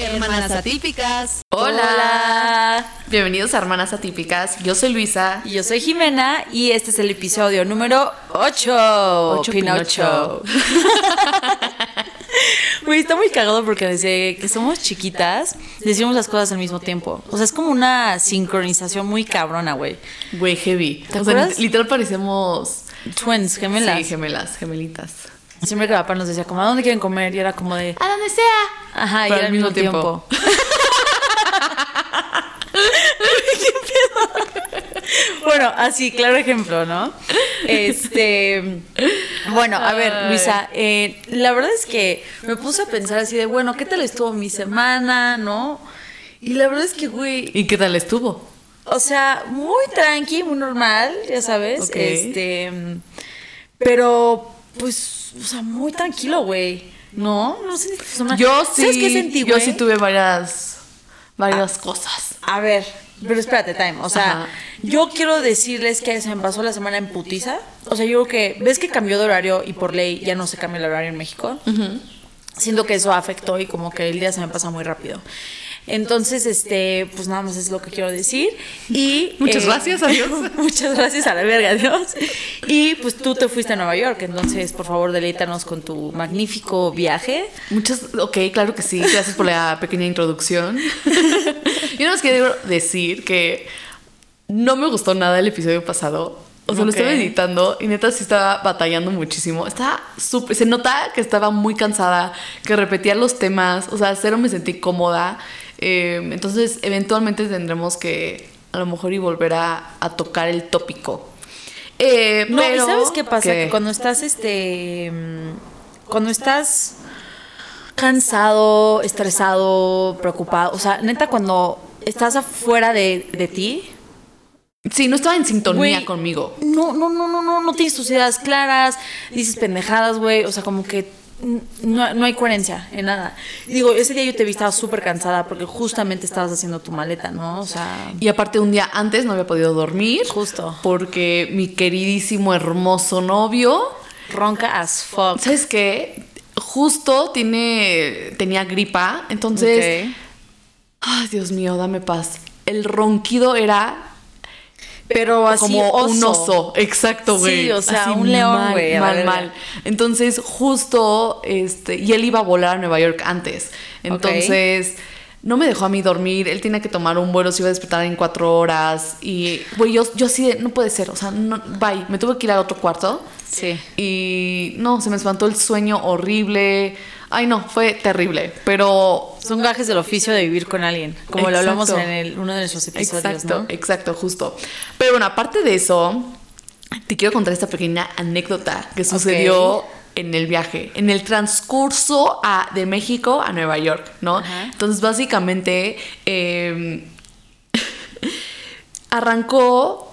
Hermanas Atípicas. Hola. Bienvenidos a Hermanas Atípicas. Yo soy Luisa. Y yo soy Jimena y este es el episodio número 8. Ocho Pinocho. Güey, está muy cagado porque desde que somos chiquitas decimos las cosas al mismo tiempo. O sea, es como una sincronización muy cabrona, güey. Güey, heavy. ¿Te o sea, acuerdas? literal parecemos... Twins, gemelas. Sí, gemelas, gemelitas. Siempre que papá nos decía como, ¿a dónde quieren comer? Y era como de, A donde sea. ajá, y era al mismo tiempo. Bueno, así, claro ejemplo, ¿no? Este, bueno, a ver. Luisa, eh, la verdad es que me puse a pensar así de, bueno, ¿qué tal estuvo mi semana, no? Y la verdad es que, güey, ¿Y qué tal estuvo? o sea, muy tranqui, muy normal, ya sabes. Ok. Este. Pero, pues, o sea, muy tranquilo, güey. No, no sé. Yo sí. ¿Sabes qué sentí, Yo sí tuve varias... Varias cosas. A ver, pero espérate, time. O sea, Ajá. yo quiero decirles que se me pasó la semana en putiza. O sea, yo creo que. ¿Ves que cambió de horario y por ley ya no se cambia el horario en México? Siento que eso afectó y como que el día se me pasa muy rápido. Entonces, este, pues nada más es lo que quiero decir. Y. Muchas gracias, adiós. muchas gracias a la verga, adiós. Y pues tú te fuiste a Nueva York, entonces por favor deleítanos con tu magnífico viaje. Muchas, ok, claro que sí. Gracias por la pequeña introducción. Yo nada más quiero decir que no me gustó nada el episodio pasado. O sea, lo estaba editando y neta sí estaba batallando muchísimo. Estaba súper. Se nota que estaba muy cansada, que repetía los temas. O sea, cero me sentí cómoda. Eh, entonces, eventualmente tendremos que a lo mejor y volver a, a tocar el tópico. Eh, No, pero- ¿y sabes qué pasa? ¿Qué? Que cuando estás, este, mm, cuando estás cansado, estresado, preocupado, o sea, neta, cuando estás afuera de, de ti, Sí, no estaba en sintonía conmigo. no, no, no, no, no, no tienes tus ideas claras, dices pendejadas, güey, o sea, como que no, no hay coherencia en nada. Digo, ese día yo te vi, estabas súper cansada porque justamente estabas haciendo tu maleta, ¿no? O sea, Y aparte un día antes no había podido dormir. Justo. Porque mi queridísimo hermoso novio, ronca as fuck. ¿sabes qué? Justo tiene tenía gripa, entonces, ay, Dios mío, dame paz. El ronquido era Pero así, como un oso. exacto, güey. Sí, o sea, Así un león, güey, Mal, mal. Entonces, justo, este, y él iba a volar a Nueva York antes. Entonces, no me dejó a mí dormir. Él tenía que tomar un vuelo, se iba a despertar en cuatro horas. Y, güey, yo, yo así de, no puede ser, o sea, no, bye. Me tuve que ir al otro cuarto. Sí. Y no, se me espantó el sueño horrible. Ay, no, fue terrible. Pero Son gajes del oficio de vivir con alguien, como lo hablamos en el- uno de nuestros episodios, Exacto, ¿no? exacto, justo. Pero bueno, aparte de eso, te quiero contar esta pequeña anécdota que sucedió en el viaje, en el transcurso a- de México a Nueva York, ¿no? Entonces, básicamente, eh, arrancó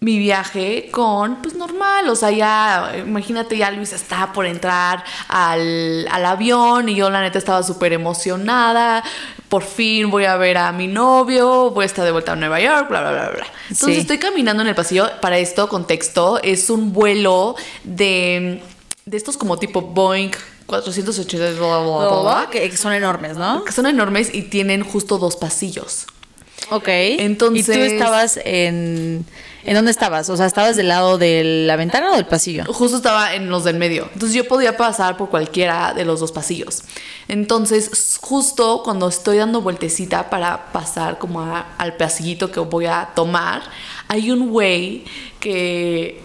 mi viaje con, pues normal, o sea, ya, imagínate, ya Luis estaba por entrar al, al avión y yo la neta estaba súper emocionada, por fin voy a ver a mi novio, voy a estar de vuelta a Nueva York, bla, bla, bla, bla. Entonces Sí. estoy caminando en el pasillo, para esto, contexto, es un vuelo de, de estos como tipo Boeing 480, bla, bla, bla, bla, que son enormes, ¿no? que son enormes y tienen justo dos pasillos. Ok. Entonces- ¿Y tú estabas en... ¿En dónde estabas? O sea, ¿estabas del lado de la ventana o del pasillo? Justo estaba en los del medio. Entonces yo podía pasar por cualquiera de los dos pasillos. Entonces, justo cuando estoy dando vueltecita para pasar como a- al pasillito que voy a tomar, hay un güey que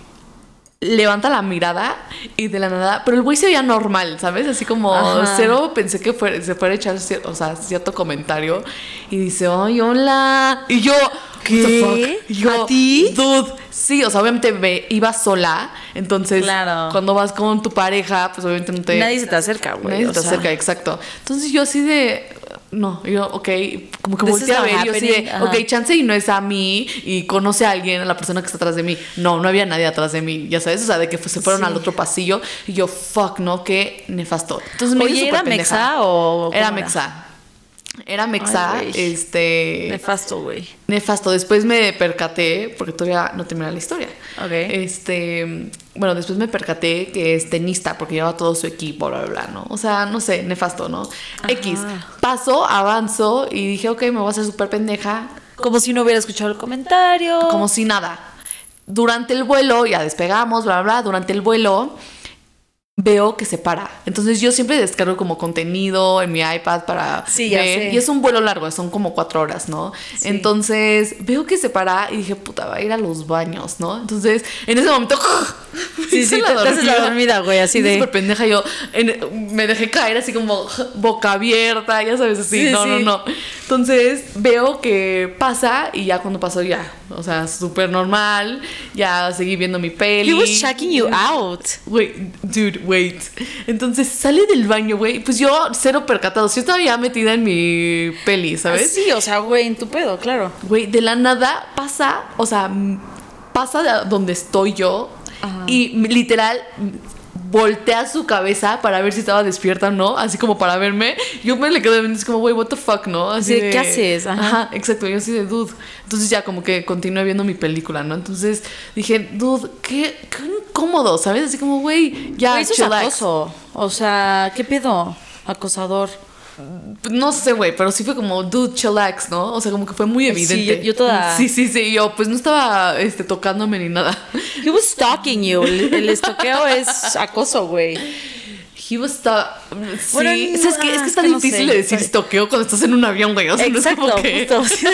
levanta la mirada y de la nada, pero el güey se veía normal, ¿sabes? Así como Ajá. cero pensé que se fuera a echar o sea, cierto comentario y dice, ay, hola. Y yo, ¿Qué? Yo, ¿A ti? Dude, sí, o sea, obviamente me iba sola, entonces Claro. cuando vas con tu pareja, pues obviamente no te... Nadie se te acerca, güey. Nadie se te sea. acerca, exacto. Entonces yo así de... No, yo, ok, como que volteé a ver, yo así de, ajá. ok, chance y no es a mí y conoce a alguien, a la persona que está atrás de mí. No, no había nadie atrás de mí, ya sabes, o sea, de que se fueron Sí. al otro pasillo y yo, fuck, no, qué nefasto. Entonces me Oye, ¿era mexa o Era era? mexa. Era mexa, Ay, este... Nefasto, güey. Nefasto. Después me percaté, porque todavía no termina la historia. Ok. Este, bueno, después me percaté que es tenista porque lleva todo su equipo, bla, bla, bla, ¿no? O sea, no sé, nefasto, ¿no? X. Paso, avanzo y dije, ok, me voy a hacer súper pendeja, Como si no hubiera escuchado el comentario. como si nada. Durante el vuelo, ya despegamos, bla, bla, bla, durante el vuelo veo que se para. Entonces yo siempre descargo como contenido en mi iPad para Sí, ver. Y es un vuelo largo, son como cuatro horas, ¿no? Entonces veo que se para y dije, puta, va a ir a los baños, ¿no? Entonces en ese momento... Sí, sí, te, te haces la dormida, güey, así de. Súper pendeja, yo en- me dejé caer así como boca abierta, ya sabes, así, Sí, no, sí. no, no. Entonces veo que pasa y ya cuando pasó ya, o sea, súper normal, ya seguí viendo mi peli. He was checking you out. Wait, dude, wait. Entonces sale del baño, güey, pues yo cero percatado, yo estaba ya metida en mi peli, ¿sabes? Sí, o sea, güey, en tu pedo, claro. Güey, de la nada pasa, o sea, pasa de donde estoy yo y literal voltea su cabeza para ver si estaba despierta o no, así como para verme. Yo me le quedé viendo, es como, güey, what the fuck, ¿no? Así Sí, ¿qué haces? Ajá. Ajá. exacto, yo así de dude. Entonces ya como que continué viendo mi película, ¿no? Entonces dije, dude, qué, qué incómodo, ¿sabes? Así como, güey, ya, Güey, eso es acoso. O sea, ¿qué pedo? Acosador. No sé, güey, pero sí fue como, dude, chillax, ¿no? O sea, como que fue muy Sí, evidente. yo- yo toda- Sí, sí, sí, yo pues no estaba este, tocándome ni nada. He was stalking you. El, el estoqueo es acoso, güey. He was sta- Sí, Bueno, o sea, es que, es no, que está es que no difícil sé. de decir estoqueo cuando estás en un avión, güey. O sea, Exacto, no es como que... justo. Sí.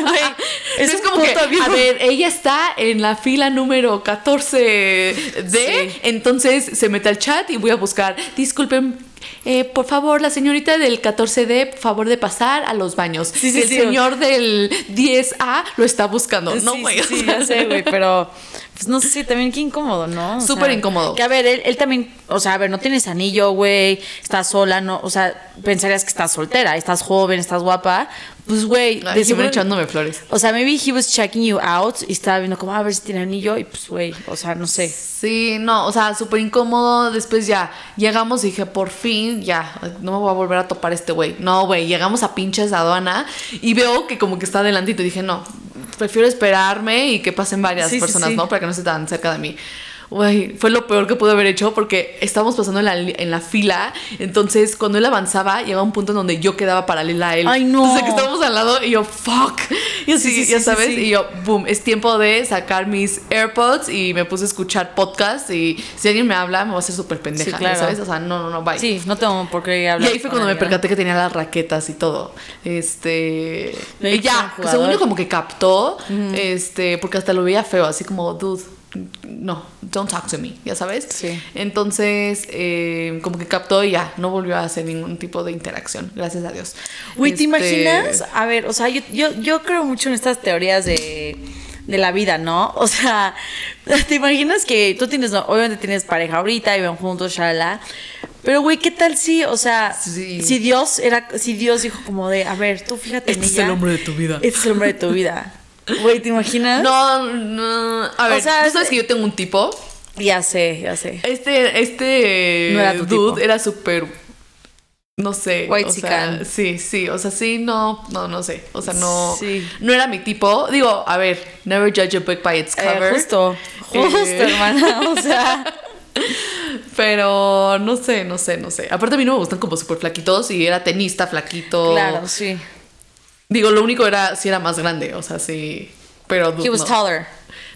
Es No un como que, avión. a ver, ella está en la fila número 14D, Sí. entonces se mete al chat y voy a buscar, disculpen, eh, por favor, la señorita del 14D, por favor de pasar a los baños. Sí, sí, El sí. señor del 10A lo está buscando. No, güey. sí, sí, ya sé, güey, pero pues no sé, también qué incómodo, ¿no? Súper incómodo. Que a ver, él, él también, o sea, a ver, no tienes anillo, güey, estás sola, no, o sea, pensarías que estás soltera, estás joven, estás guapa, pues, güey, de seguro- echándome flores. O sea, maybe he was checking you out y estaba viendo como "Ah, a ver si tiene anillo y pues, güey, o sea, no sé. Sí, no, o sea, súper incómodo. Después ya llegamos y dije, por fin, ya, no me voy a volver a topar este güey. No, güey, llegamos a pinches aduana y veo que como que está adelantito. Y dije, no, prefiero esperarme y que pasen varias Sí, sí, personas, sí. ¿no? Para que no esté tan cerca de mí. Fue lo peor que pude haber hecho porque estábamos pasando en la, en la fila. Entonces, cuando él avanzaba, llegaba un punto en donde yo quedaba paralela a él. Ay, no. Entonces, que estábamos al lado y yo, fuck. Y así, Sí, sí, ya sí, sabes. Y yo, boom, es tiempo de sacar mis AirPods y me puse a escuchar podcast. Y si alguien me habla, me va a hacer súper pendeja, claro. ya ¿sabes? O sea, no, no, no, bye. Sí, no tengo por qué Y hablar. ahí fue cuando me percaté que tenía las raquetas y todo. Este. Y ya, según yo como que captó. Este. Porque hasta lo veía feo, así como, dude. No, don't talk to me, ya sabes. Sí. Entonces, eh, como que captó y ya, no volvió a hacer ningún tipo de interacción, gracias a Dios. Güey, ¿te Este, imaginas? A ver, o sea, yo, yo, yo creo mucho en estas teorías de, de la vida, ¿no? O sea, ¿te imaginas que tú tienes, no, obviamente tienes pareja ahorita y van juntos, shala. Pero, güey, ¿qué tal si, o sea, Sí. si Dios era, si Dios dijo como de, a ver, tú fíjate en Este es ella, el hombre de tu vida. Este es el hombre de tu vida. Güey, ¿te imaginas? No, no. A ver, sea, ¿tú es- sabes que yo tengo un tipo? Ya sé, ya sé. Este, este No era tu dude tipo. era súper. No sé. White o sea, sí, sí. O sea, sí, no, no, no sé. O sea, no. Sí. No era mi tipo. Digo, a ver, never judge a book by its Eh, cover. justo, justo, Eh. hermana. O sea, Pero no sé, no sé, no sé. Aparte a mí no me gustan como súper flaquitos y era tenista flaquito. claro, sí. Digo, lo único era si era más grande, o sea, sí. Pero He was no. taller.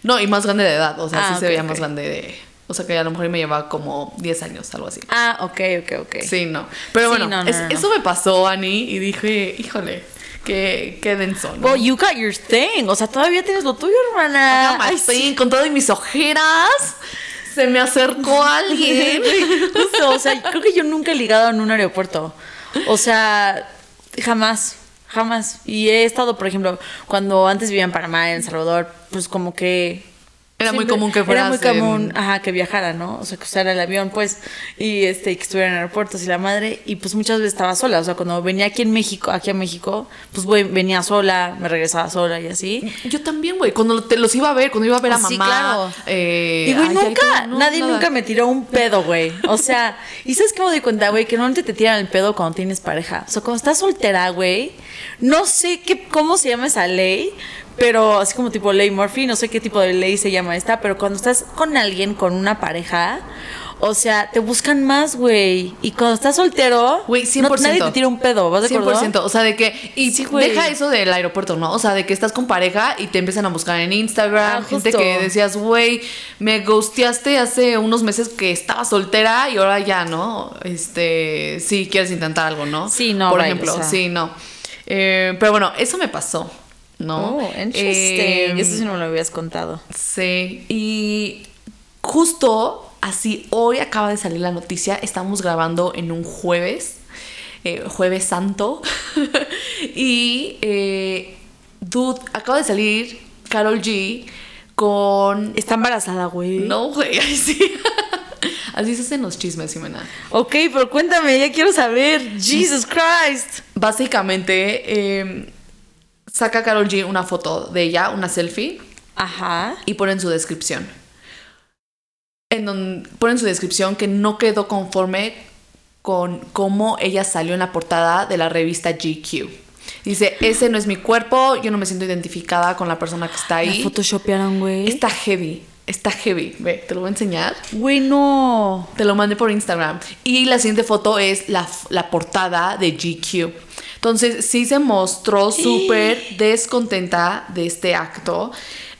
No, y más grande de edad, o sea, Ah, sí se ok, veía ok. más grande de. O sea, que a lo mejor me llevaba como 10 años, algo así. Ah, ok, ok, ok. Sí, no. Pero Sí, bueno, no, no, es- no, no. eso me pasó, Ani, y dije, híjole, qué, qué denso, ¿no? Well, you got your thing. O sea, todavía tienes lo tuyo, hermana. Ay, sí. con todas mis ojeras. Se me acercó alguien. Justo, o sea, creo que yo nunca he ligado en un aeropuerto. O sea, jamás, jamás. Y he estado, por ejemplo, cuando antes vivía en Panamá, en El Salvador, pues como que... Era muy común que Era fueras muy en- común, ajá, que viajara, ¿no? O sea, que usara el avión, pues, y este, que estuviera en aeropuertos y la madre, y pues muchas veces estaba sola. O sea, cuando venía aquí en México, aquí a México, pues güey, venía sola, me regresaba sola y así. Yo también, güey. Cuando te los iba a ver, cuando iba a ver a Sí, mamá. claro. eh, Y güey, nunca, no, nadie nada. nunca me tiró un pedo, güey. O sea, ¿y sabes cómo me di cuenta, güey? Que normalmente te tiran el pedo cuando tienes pareja. O sea, cuando estás soltera, güey, no sé qué, cómo se llama esa ley, pero así como tipo ley Murphy, no sé qué tipo de ley se llama esta, pero cuando estás con alguien, con una pareja, o sea, te buscan más, güey. Y cuando estás soltero, Güey, 100%. no- nadie te tira un pedo, ¿vas de acuerdo? 100%. O sea, de que. Y Sí, deja eso del aeropuerto, ¿no? O sea, de que estás con pareja y te empiezan a buscar en Instagram. Ah, gente que decías, güey, me ghosteaste hace unos meses que estaba soltera y ahora ya, ¿no? Este. Sí, quieres intentar algo, ¿no? Sí, no, Por vaya, ejemplo, o sea. sí, no. Eh, pero bueno, eso me pasó, ¿no? Oh, interesting. Eh, Eso sí no me lo habías contado. Sí, y justo así, hoy acaba de salir la noticia, estamos grabando en un jueves, eh, jueves santo, y eh, dude, acaba de salir Carol G con... Está embarazada, güey. No, güey, sí. Así se hacen los chismes, Jimena. Ok, pero cuéntame, ya quiero saber. Jesus Christ. Básicamente, eh, saca Carol G una foto de ella, una selfie, Ajá. y pone en su descripción. En donde pone en su descripción que no quedó conforme con cómo ella salió en la portada de la revista GQ. Dice, ese no es mi cuerpo, yo no me siento identificada con la persona que está La ahí. photoshopearon, güey. Está heavy, está heavy. Ve, te lo voy a enseñar. Güey, no. Te lo mandé por Instagram. Y la siguiente foto es la, la portada de GQ. Entonces sí se mostró súper descontenta de este acto.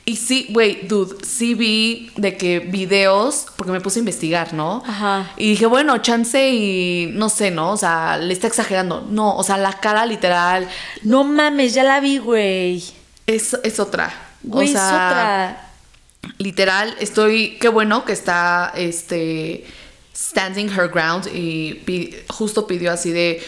Y sí, güey, dude, sí vi de que videos, porque me puse a investigar, ¿no? Ajá. Y dije, bueno, chance y no sé, ¿no? O sea, le está exagerando. No, o sea, la cara literal No mames, ya la vi, güey. es, es otra. Güey, o sea, es otra. literal, estoy, qué bueno que está, este, standing her ground y pi- justo pidió así de,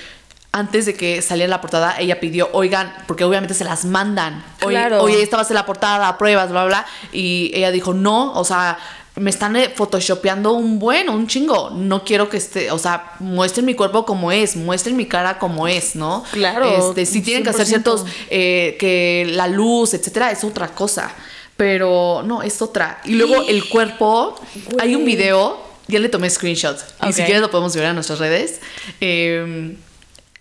antes de que saliera la portada, ella pidió, oigan, porque obviamente se las mandan, oye, Claro. oye, esta va a ser la portada, pruebas, bla, bla, y ella dijo, no, o sea, me están eh, photoshopeando un buen, un chingo. No quiero que esté, o sea, muestren mi cuerpo como es, muestren mi cara como es, ¿no? Claro, Este, sí tienen que hacer 100%. ciertos eh, que la luz, etcétera, es otra cosa. Pero no, es otra. Y luego el cuerpo, hay un video, ya le tomé screenshots. Y si quieres lo podemos ver en nuestras redes. eh,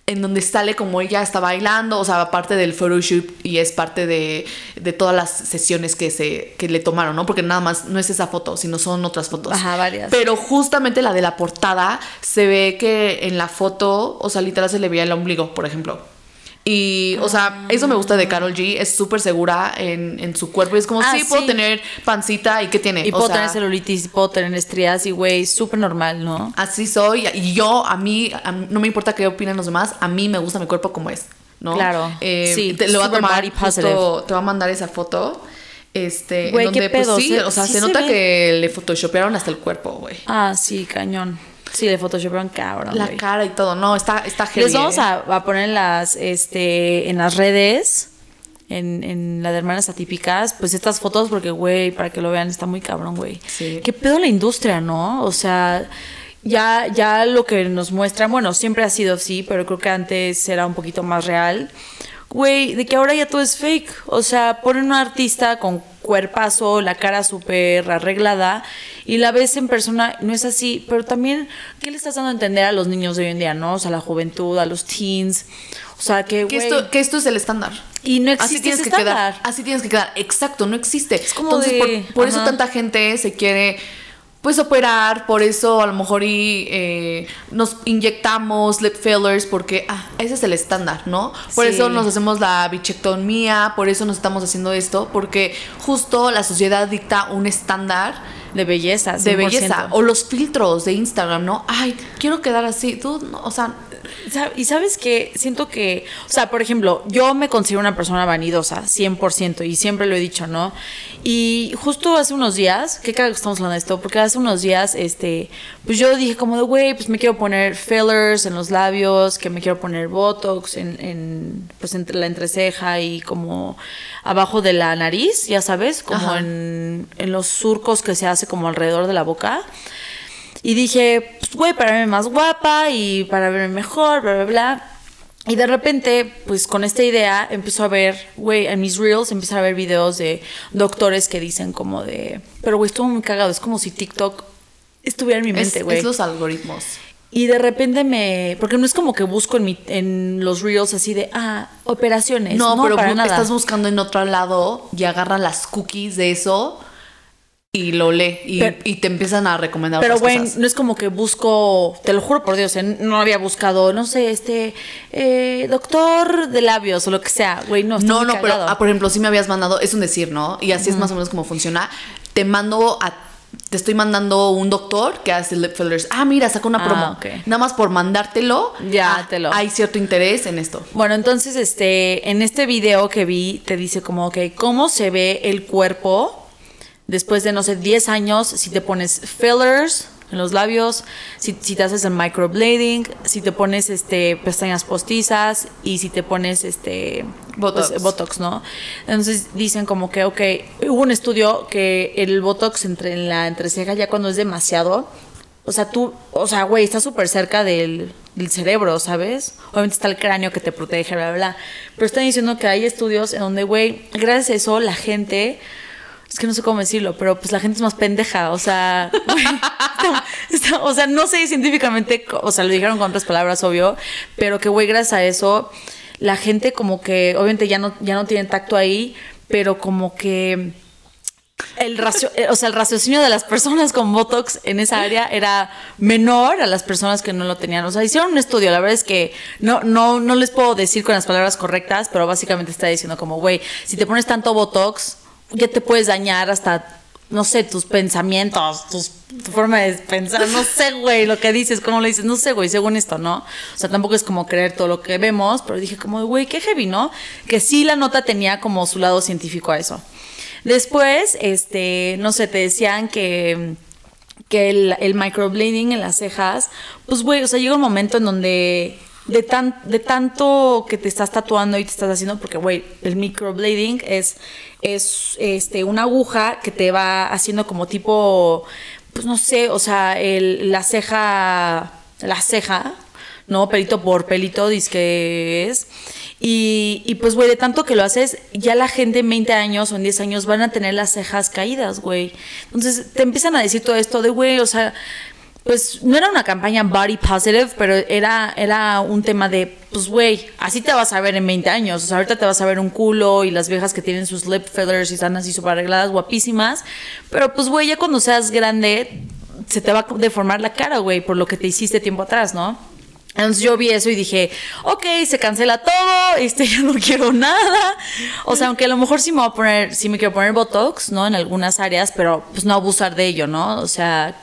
en donde sale como ella está bailando, o sea, aparte del photoshoot y es parte de, de todas las sesiones que, se, que le tomaron, ¿no? Porque nada más no es esa foto, sino son otras fotos. Ajá, varias. Pero justamente la de la portada se ve que en la foto, o sea, literal se le veía el ombligo, por ejemplo. Y, o sea, eso me gusta de Carol G. Es súper segura en, en su cuerpo. Y es como, Ah, sí, puedo tener pancita. ¿Y qué tiene? Y O puedo sea, tener celulitis, puedo tener estrías y, güey, súper normal, ¿no? Así soy. Y yo, a mí, a mí- no me importa qué opinan los demás. A mí me gusta mi cuerpo como es, ¿no? Claro. Eh, Sí, te lo va a tomar justo- te va a mandar esa foto. Este, en Güey, donde, ¿qué pues pedo? sí, Se- o sea, sí se se nota ve. que le photoshopearon hasta el cuerpo, güey. Ah, sí, cañón. Sí, de Photoshoparon cabrón, La güey. cara y todo. No, está, está heavy. Les vamos a, a poner en las, este, en las redes, en, en la de Hermanas Atípicas, pues estas fotos, porque, güey, para que lo vean, está muy cabrón, güey. Sí. ¿Qué pedo la industria, no? O sea, ya, ya lo que nos muestran, bueno, siempre ha sido así, pero creo que antes era un poquito más real. Güey, de que ahora ya todo es fake. O sea, ponen una artista con cuerpazo, la cara súper arreglada, y la ves en persona, no es así. Pero también, ¿qué le estás dando a entender a los niños de hoy en día, no? O sea, a la juventud, a los teens. O sea, que, Que esto, que esto es el estándar. Y no Así existe tienes ese que estándar. quedar. Así tienes que quedar. Exacto, no existe. Es como Entonces, de- por, por eso tanta gente se quiere pues operar, por eso a lo mejor y eh, nos inyectamos lip fillers porque ah, ese es el estándar, ¿no? Por Sí. eso nos hacemos la bichectomía, por eso nos estamos haciendo esto, porque justo la sociedad dicta un estándar de belleza, de 100%. belleza o los filtros de Instagram, ¿no? Ay, quiero quedar así, tú, no, o sea, Y sabes que siento que, o sea, por ejemplo, yo me considero una persona vanidosa, 100%, y siempre lo he dicho, ¿no? Y justo hace unos días, qué cago que estamos hablando de esto, porque hace unos días, este, pues yo dije como de, güey, pues me quiero poner fillers en los labios, que me quiero poner botox en, en pues entre la entreceja y como abajo de la nariz, ya sabes, como en, en los surcos que se hace como alrededor de la boca. Y dije, pues, güey, para verme más guapa y para verme mejor, bla, bla, bla. Y de repente, pues con esta idea, empezó a ver, güey, en mis reels empecé a ver videos de doctores que dicen como de, pero güey, estuvo muy cagado, es como si TikTok estuviera en mi mente, güey. es los algoritmos. Y de repente me. Porque no es como que busco en, mi, en los reels así de, ah, operaciones. No, No, pero para nada. estás buscando en otro lado y agarran las cookies de eso y lo lee y, Pero- y te empiezan a recomendar Pero bueno, no es como que busco, te lo juro por Dios, eh, no había buscado, no sé, este, eh, doctor de labios o lo que sea, güey, no, No, no, pero ah, por ejemplo, si me habías mandado, es un decir, ¿no? Y así es más o menos como funciona. Te mando a. Te estoy mandando un doctor que hace lip fillers. Ah, mira, saca una Ah, promo. ok. Nada más por mandártelo. Ya, ah, te lo- Hay cierto interés en esto. Bueno, entonces, este, en este video que vi, te dice como, ok, ¿cómo se ve el cuerpo después de, no sé, 10 años si te pones fillers en los labios, si, si te haces el microblading, si te pones, este, pestañas postizas y si te pones, este, Botox. pues, botox, ¿no? Entonces dicen como que, ok, hubo un estudio que el botox entre, en la entreceja ya cuando es demasiado, o sea, tú, o sea, güey, está súper cerca del, del cerebro, ¿sabes? Obviamente está el cráneo que te protege, bla, bla, bla. Pero están diciendo que hay estudios en donde, güey, gracias a eso la gente, es que no sé cómo decirlo, pero pues la gente es más pendeja, o sea, o sea, no sé científicamente, o sea, lo dijeron con otras palabras, obvio, pero que, güey, gracias a eso, la gente como que, obviamente ya no, ya no tiene tacto ahí, pero como que el racio- eh, o sea, el raciocinio de las personas con Botox en esa área era menor a las personas que no lo tenían. O sea, hicieron un estudio, la verdad es que no, no, no les puedo decir con las palabras correctas, pero básicamente está diciendo como, güey, si te pones tanto Botox, ya te puedes dañar hasta, no sé, tus pensamientos, tus, tu forma de pensar, no sé, güey, lo que dices, cómo lo dices, no sé, güey, según esto, ¿no? O sea, tampoco es como creer todo lo que vemos, pero dije como, güey, qué heavy, ¿no? Que sí la nota tenía como su lado científico a eso. Después, este, no sé, te decían que, que el, el microblading en las cejas, pues, güey, o sea, llega un momento en donde de, tan, de tanto que te estás tatuando y te estás haciendo, porque, güey, el microblading es, es este, una aguja que te va haciendo como tipo, pues, no sé, o sea, el, la ceja, la ceja, ¿no? Pelito por pelito, que es. Y, y pues, güey, de tanto que lo haces, ya la gente en 20 años o en 10 años van a tener las cejas caídas, güey. Entonces te empiezan a decir todo esto de, güey, o sea, pues no era una campaña body positive, pero era, era un tema de, pues, güey, así te vas a ver en 20 años. O sea, ahorita te vas a ver un culo y las viejas que tienen sus lip fillers y están así súper arregladas, guapísimas. Pero, pues, güey, ya cuando seas grande, se te va a deformar la cara, güey, por lo que te hiciste tiempo atrás, ¿no? Entonces yo vi eso y dije, ok, se cancela todo, este, ya no quiero nada. O sea, aunque a lo mejor sí me voy a poner, sí me quiero poner Botox, ¿no? En algunas áreas, pero pues no abusar de ello, ¿no? O sea,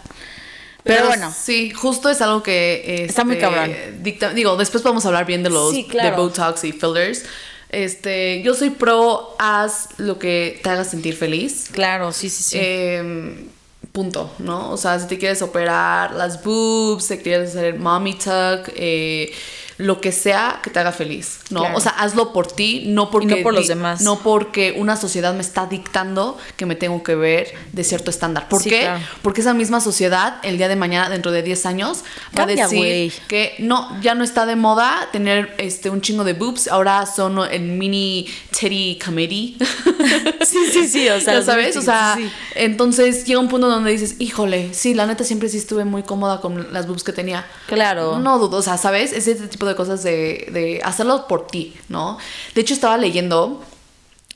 pero, bueno. Sí, justo es algo que. Está muy este, cabrón. dicta- digo, después podemos hablar bien de los Sí, claro. de Botox y fillers. Este, yo soy pro, haz lo que te haga sentir feliz. Claro, sí, sí, sí. Eh, punto, ¿no? O sea, si te quieres operar las boobs, si quieres hacer el mommy tuck, eh, lo que sea que te haga feliz, ¿no? Claro. O sea, hazlo por ti, no porque no por los demás. No porque una sociedad me está dictando que me tengo que ver de cierto estándar. ¿Por Sí, qué? claro. Porque esa misma sociedad, el día de mañana, dentro de 10 años, va a decir que no, ya no está de moda tener este un chingo de boobs, ahora son el mini titty committee. sí, sí, sí, o sea, ¿Ya los sabes? O sea, sí, entonces llega un punto donde dices, híjole, sí, la neta siempre sí estuve muy cómoda con las boobs que tenía. Claro. No dudo, o sea, ¿sabes? Es ese tipo de cosas de, de hacerlo por ti, ¿no? De hecho, estaba leyendo.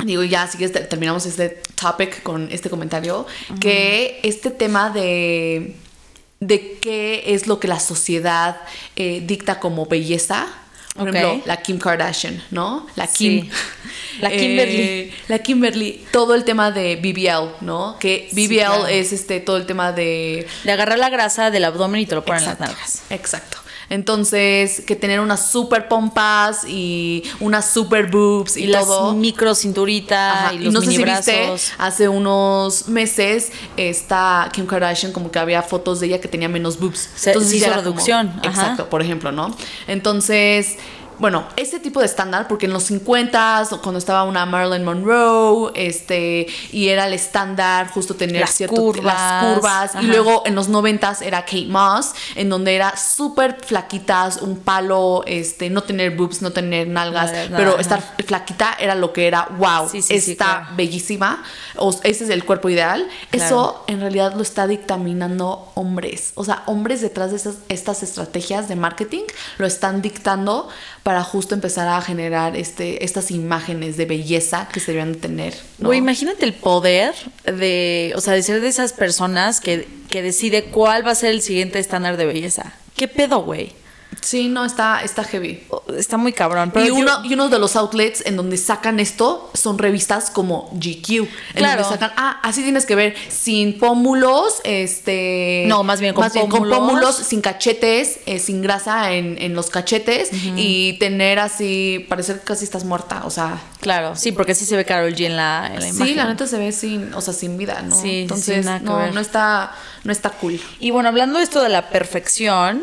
Digo, ya, así que terminamos este topic con este comentario. Que este tema de. de qué es lo que la sociedad eh, dicta como belleza. Por ejemplo, la Kim Kardashian, ¿no? La Kim. Sí. La Kimberly. Eh, la Kimberly. Todo el tema de BBL, ¿no? Que Sí, BBL claro. es este todo el tema de De agarrar la grasa del abdomen y te lo ponen en las nalgas. Exacto. Entonces, que tener unas super pompas y unas super boobs y, Y, las todo. micro cinturita Ajá, y los no sé si viste, hace unos meses esta Kim Kardashian como que había fotos de ella que tenía menos boobs. Se- se hizo como- reducción, exacto, por ejemplo, ¿no? Entonces, bueno, ese tipo de estándar, porque en los 50 cuando estaba una Marilyn Monroe, este, y era el estándar justo tener Las cierto, curvas. las curvas, y luego en los 90 era Kate Moss, en donde era súper flaquitas, un palo, este, no tener boobs, no tener nalgas, pero estar flaquita era lo que era, wow, Sí, sí, sí, está claro. bellísima, o ese es el cuerpo ideal. Claro. Eso en realidad lo está dictaminando hombres, o sea, hombres detrás de estas, estas estrategias de marketing lo están dictando para justo empezar a generar este, estas imágenes de belleza que se deben de tener. ¿no? Imagínate el poder de, o sea, de ser de esas personas que, que decide cuál va a ser el siguiente estándar de belleza. ¿Qué pedo, güey? Sí, no, está, está heavy. Está muy cabrón. Pero y, yo- uno, y uno de los outlets en donde sacan esto son revistas como GQ. En Claro. donde sacan, ah, así tienes que ver, sin pómulos, este. No, más bien con pómulos. sin cachetes, eh, sin grasa en, en los cachetes y tener así, parecer que casi estás muerta. O sea. Claro, sí, porque sí se ve Carol G en la, en la Sí, imagen. la neta se ve sin, o sea, sin vida, ¿no? Sí, Entonces, sin nada que no, ver. no está, no está cool. Y bueno, hablando de esto de la perfección,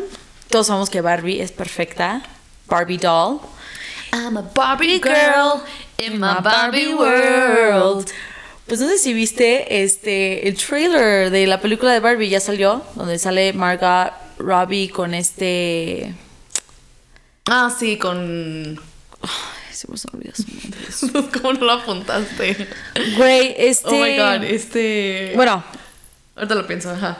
todos sabemos que Barbie es perfecta. Barbie doll. I'm a Barbie girl in my Barbie world. Pues no sé si viste este el trailer de la película de Barbie ya salió, donde sale Margot Robbie con este Ah, sí, con. Ay, se me olvidó su nombre. ¿Cómo no lo apuntaste? Güey, este Oh my god, este. Bueno, Ahorita lo pienso, ajá.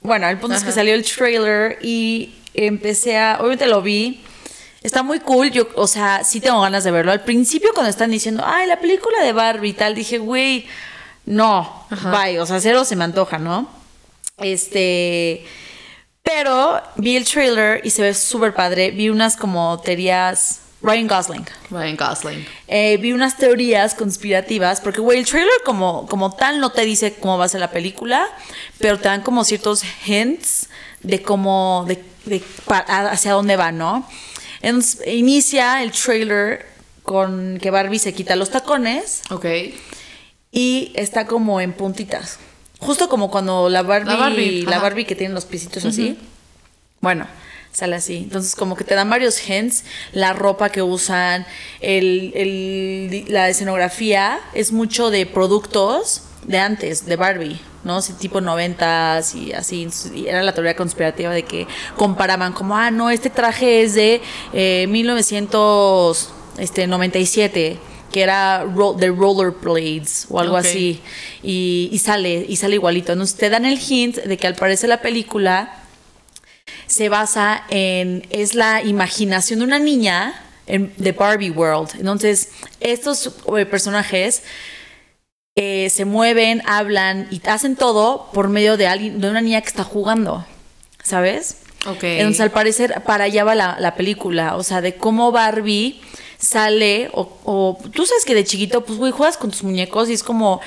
Bueno, el punto es que salió el trailer y empecé a. Obviamente lo vi. Está muy cool. Yo, o sea, sí tengo ganas de verlo. Al principio, cuando están diciendo, ay, la película de Barbie y tal, dije, güey, no, Ajá. bye. O sea, cero se me antoja, ¿no? Este. Pero vi el trailer y se ve súper padre. Vi unas como teorías. Ryan Gosling. Ryan Gosling. Eh, vi unas teorías conspirativas, porque, güey, el trailer como, como tal no te dice cómo va a ser la película, pero te dan como ciertos hints de cómo, de, de hacia dónde va, ¿no? Entonces, inicia el trailer con que Barbie se quita los tacones Ok. y está como en puntitas. Justo como cuando la Barbie, La Barbie, la ajá. Barbie que tiene los pisitos así. Bueno, sale así. Entonces, como que te dan varios hints. La ropa que usan, el, el- la escenografía es mucho de productos de antes, de Barbie, ¿no? Sí, tipo noventas y así. Y era la teoría conspirativa de que comparaban como, ah, no, este traje es de eh, 1997 que era ro- de rollerblades o algo así y, y sale y sale igualito entonces te dan el hint de que al parecer la película se basa en es la imaginación de una niña en, de Barbie World entonces estos eh, personajes eh, se mueven hablan y hacen todo por medio de alguien de una niña que está jugando sabes Ok. entonces, al parecer, para allá va la, la película. O sea, de cómo Barbie sale. O, o- tú sabes que de chiquito, pues, güey, juegas con tus muñecos y es como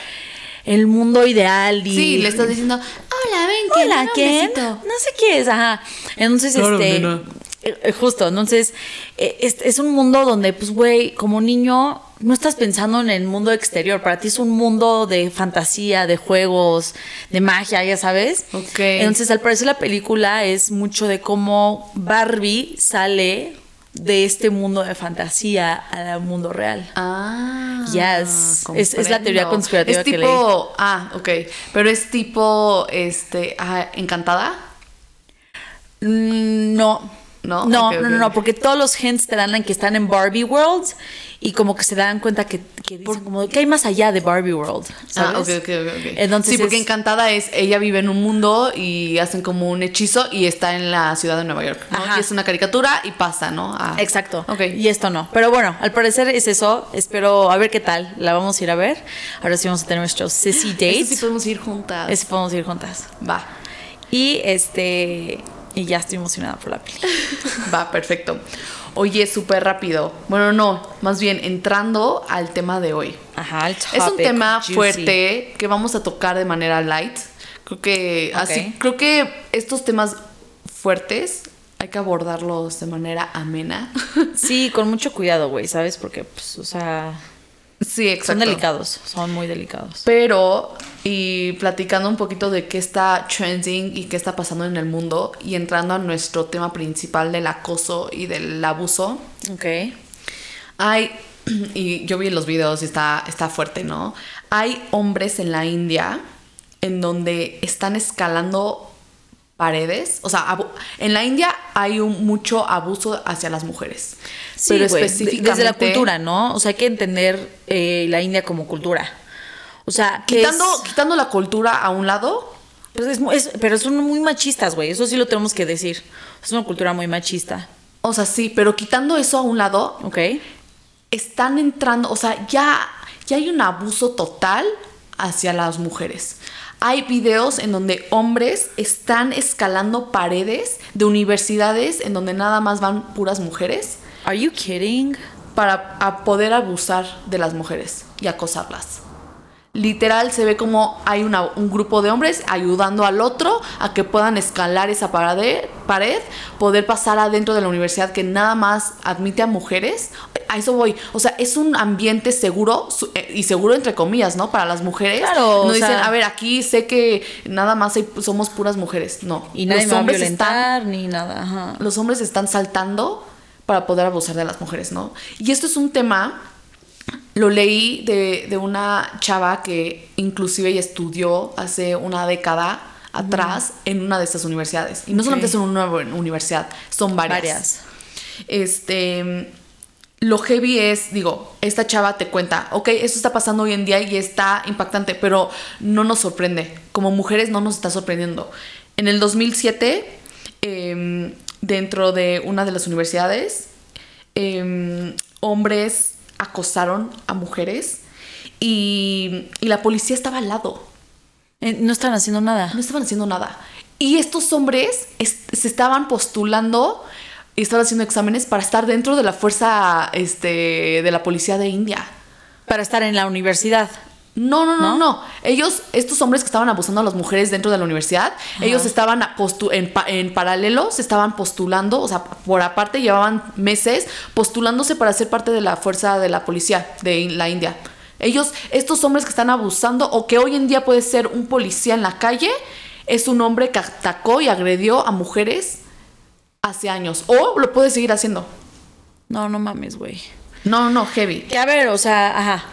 el mundo ideal. Y, Sí, le estás diciendo, hola, ven, que Hola, besito". No sé qué es, ajá. Entonces, Claro, este. nena. eh, Justo, entonces eh, es, es un mundo donde, pues, güey, como niño no estás pensando en el mundo exterior. Para ti es un mundo de fantasía, de juegos, de magia, ya sabes. Ok. Entonces, al parecer, la película es mucho de cómo Barbie sale de este mundo de fantasía al mundo real. Ah. Yes. Es- es la teoría conspirativa Es que tipo, ah, ok. Pero es tipo, este, ah, encantada. Mm, No. ¿No? No, no, no, no, porque todos los hints te dan en que están en Barbie World y como que se dan cuenta que, que dicen como que hay más allá de Barbie World, ¿sabes? Ah, ok, ok, ok, ok. Entonces sí, porque es- Encantada es, ella vive en un mundo y hacen como un hechizo y está en la ciudad de Nueva York. Y es una caricatura y pasa, ¿no? Exacto. Ok. Y esto no. Pero bueno, al parecer es eso. Espero a ver qué tal. La vamos a ir a ver. Ahora sí vamos a tener nuestro sissy date. Sí podemos ir juntas. Ese podemos ir juntas. Va. Y este. Y ya estoy emocionada por la película. Va, perfecto. Oye, súper rápido. Bueno, no, más bien entrando al tema de hoy. Ajá, el Es un topic, tema juicy. fuerte que vamos a tocar de manera light. Creo que así, creo que estos temas fuertes hay que abordarlos de manera amena. Sí, con mucho cuidado, güey, ¿sabes? Porque, pues, o sea. Sí, exacto. Son delicados. Son muy delicados. Pero, y platicando un poquito de qué está trending y qué está pasando en el mundo, y entrando a nuestro tema principal del acoso y del abuso, Ok. Hay, y yo vi los videos y está, está fuerte, ¿no? Hay hombres en la India en donde están escalando paredes. O sea, en la India hay un mucho abuso hacia las mujeres. Sí, pero específicamente... desde la cultura, ¿no? O sea, hay que entender eh, la India como cultura. O sea, Quitando, es- quitando la cultura a un lado, pues es- pero son muy machistas, güey. Eso sí lo tenemos que decir. Es una cultura muy machista. o sea, sí, pero quitando eso a un lado, ¿Ok? están entrando, o sea, ya, ya hay un abuso total hacia las mujeres. Hay videos en donde hombres están escalando paredes de universidades en donde nada más van puras mujeres Are you kidding? para a poder abusar de las mujeres y acosarlas. Literal se ve como hay una- un grupo de hombres ayudando al otro a que puedan escalar esa pared, pared, poder pasar adentro de la universidad que nada más admite a mujeres. A eso voy. O sea, es un ambiente seguro eh, y seguro entre comillas, ¿no? Para las mujeres. Claro, No dicen, sea- a ver, aquí sé que nada más hay- somos puras mujeres. No. Y nadie me va a están violentar ni nada. Ajá. los hombres están saltando para poder abusar de las mujeres, ¿no? Y esto es un tema, lo leí de, de una chava que inclusive ella estudió hace una década atrás en una de estas universidades. Y no Ok. solamente son una universidad, son varias. Varias. Este, lo heavy es, digo, esta chava te cuenta, ok, esto está pasando hoy en día y está impactante, pero no nos sorprende. Como mujeres no nos está sorprendiendo. En el 2007, em, dentro de una de las universidades, em, hombres acosaron a mujeres y, y la policía estaba al lado. Eh, no están haciendo nada. No estaban haciendo nada. Y estos hombres es- se estaban postulando y estaban haciendo exámenes para estar dentro de la fuerza este, de la policía de India. Para estar en la universidad. No, no, no, ¿No? no. Ellos, estos hombres que estaban abusando a las mujeres dentro de la universidad, ellos estaban en, pa- en paralelo, se estaban postulando, o sea, por aparte llevaban meses postulándose para ser parte de la fuerza de la policía de la India. Ellos, estos hombres que están abusando o que hoy en día puede ser un policía en la calle, es un hombre que atacó y agredió a mujeres hace años. O lo puede seguir haciendo. No, no mames, güey. No, no, no, heavy. Que a ver, o sea, ajá.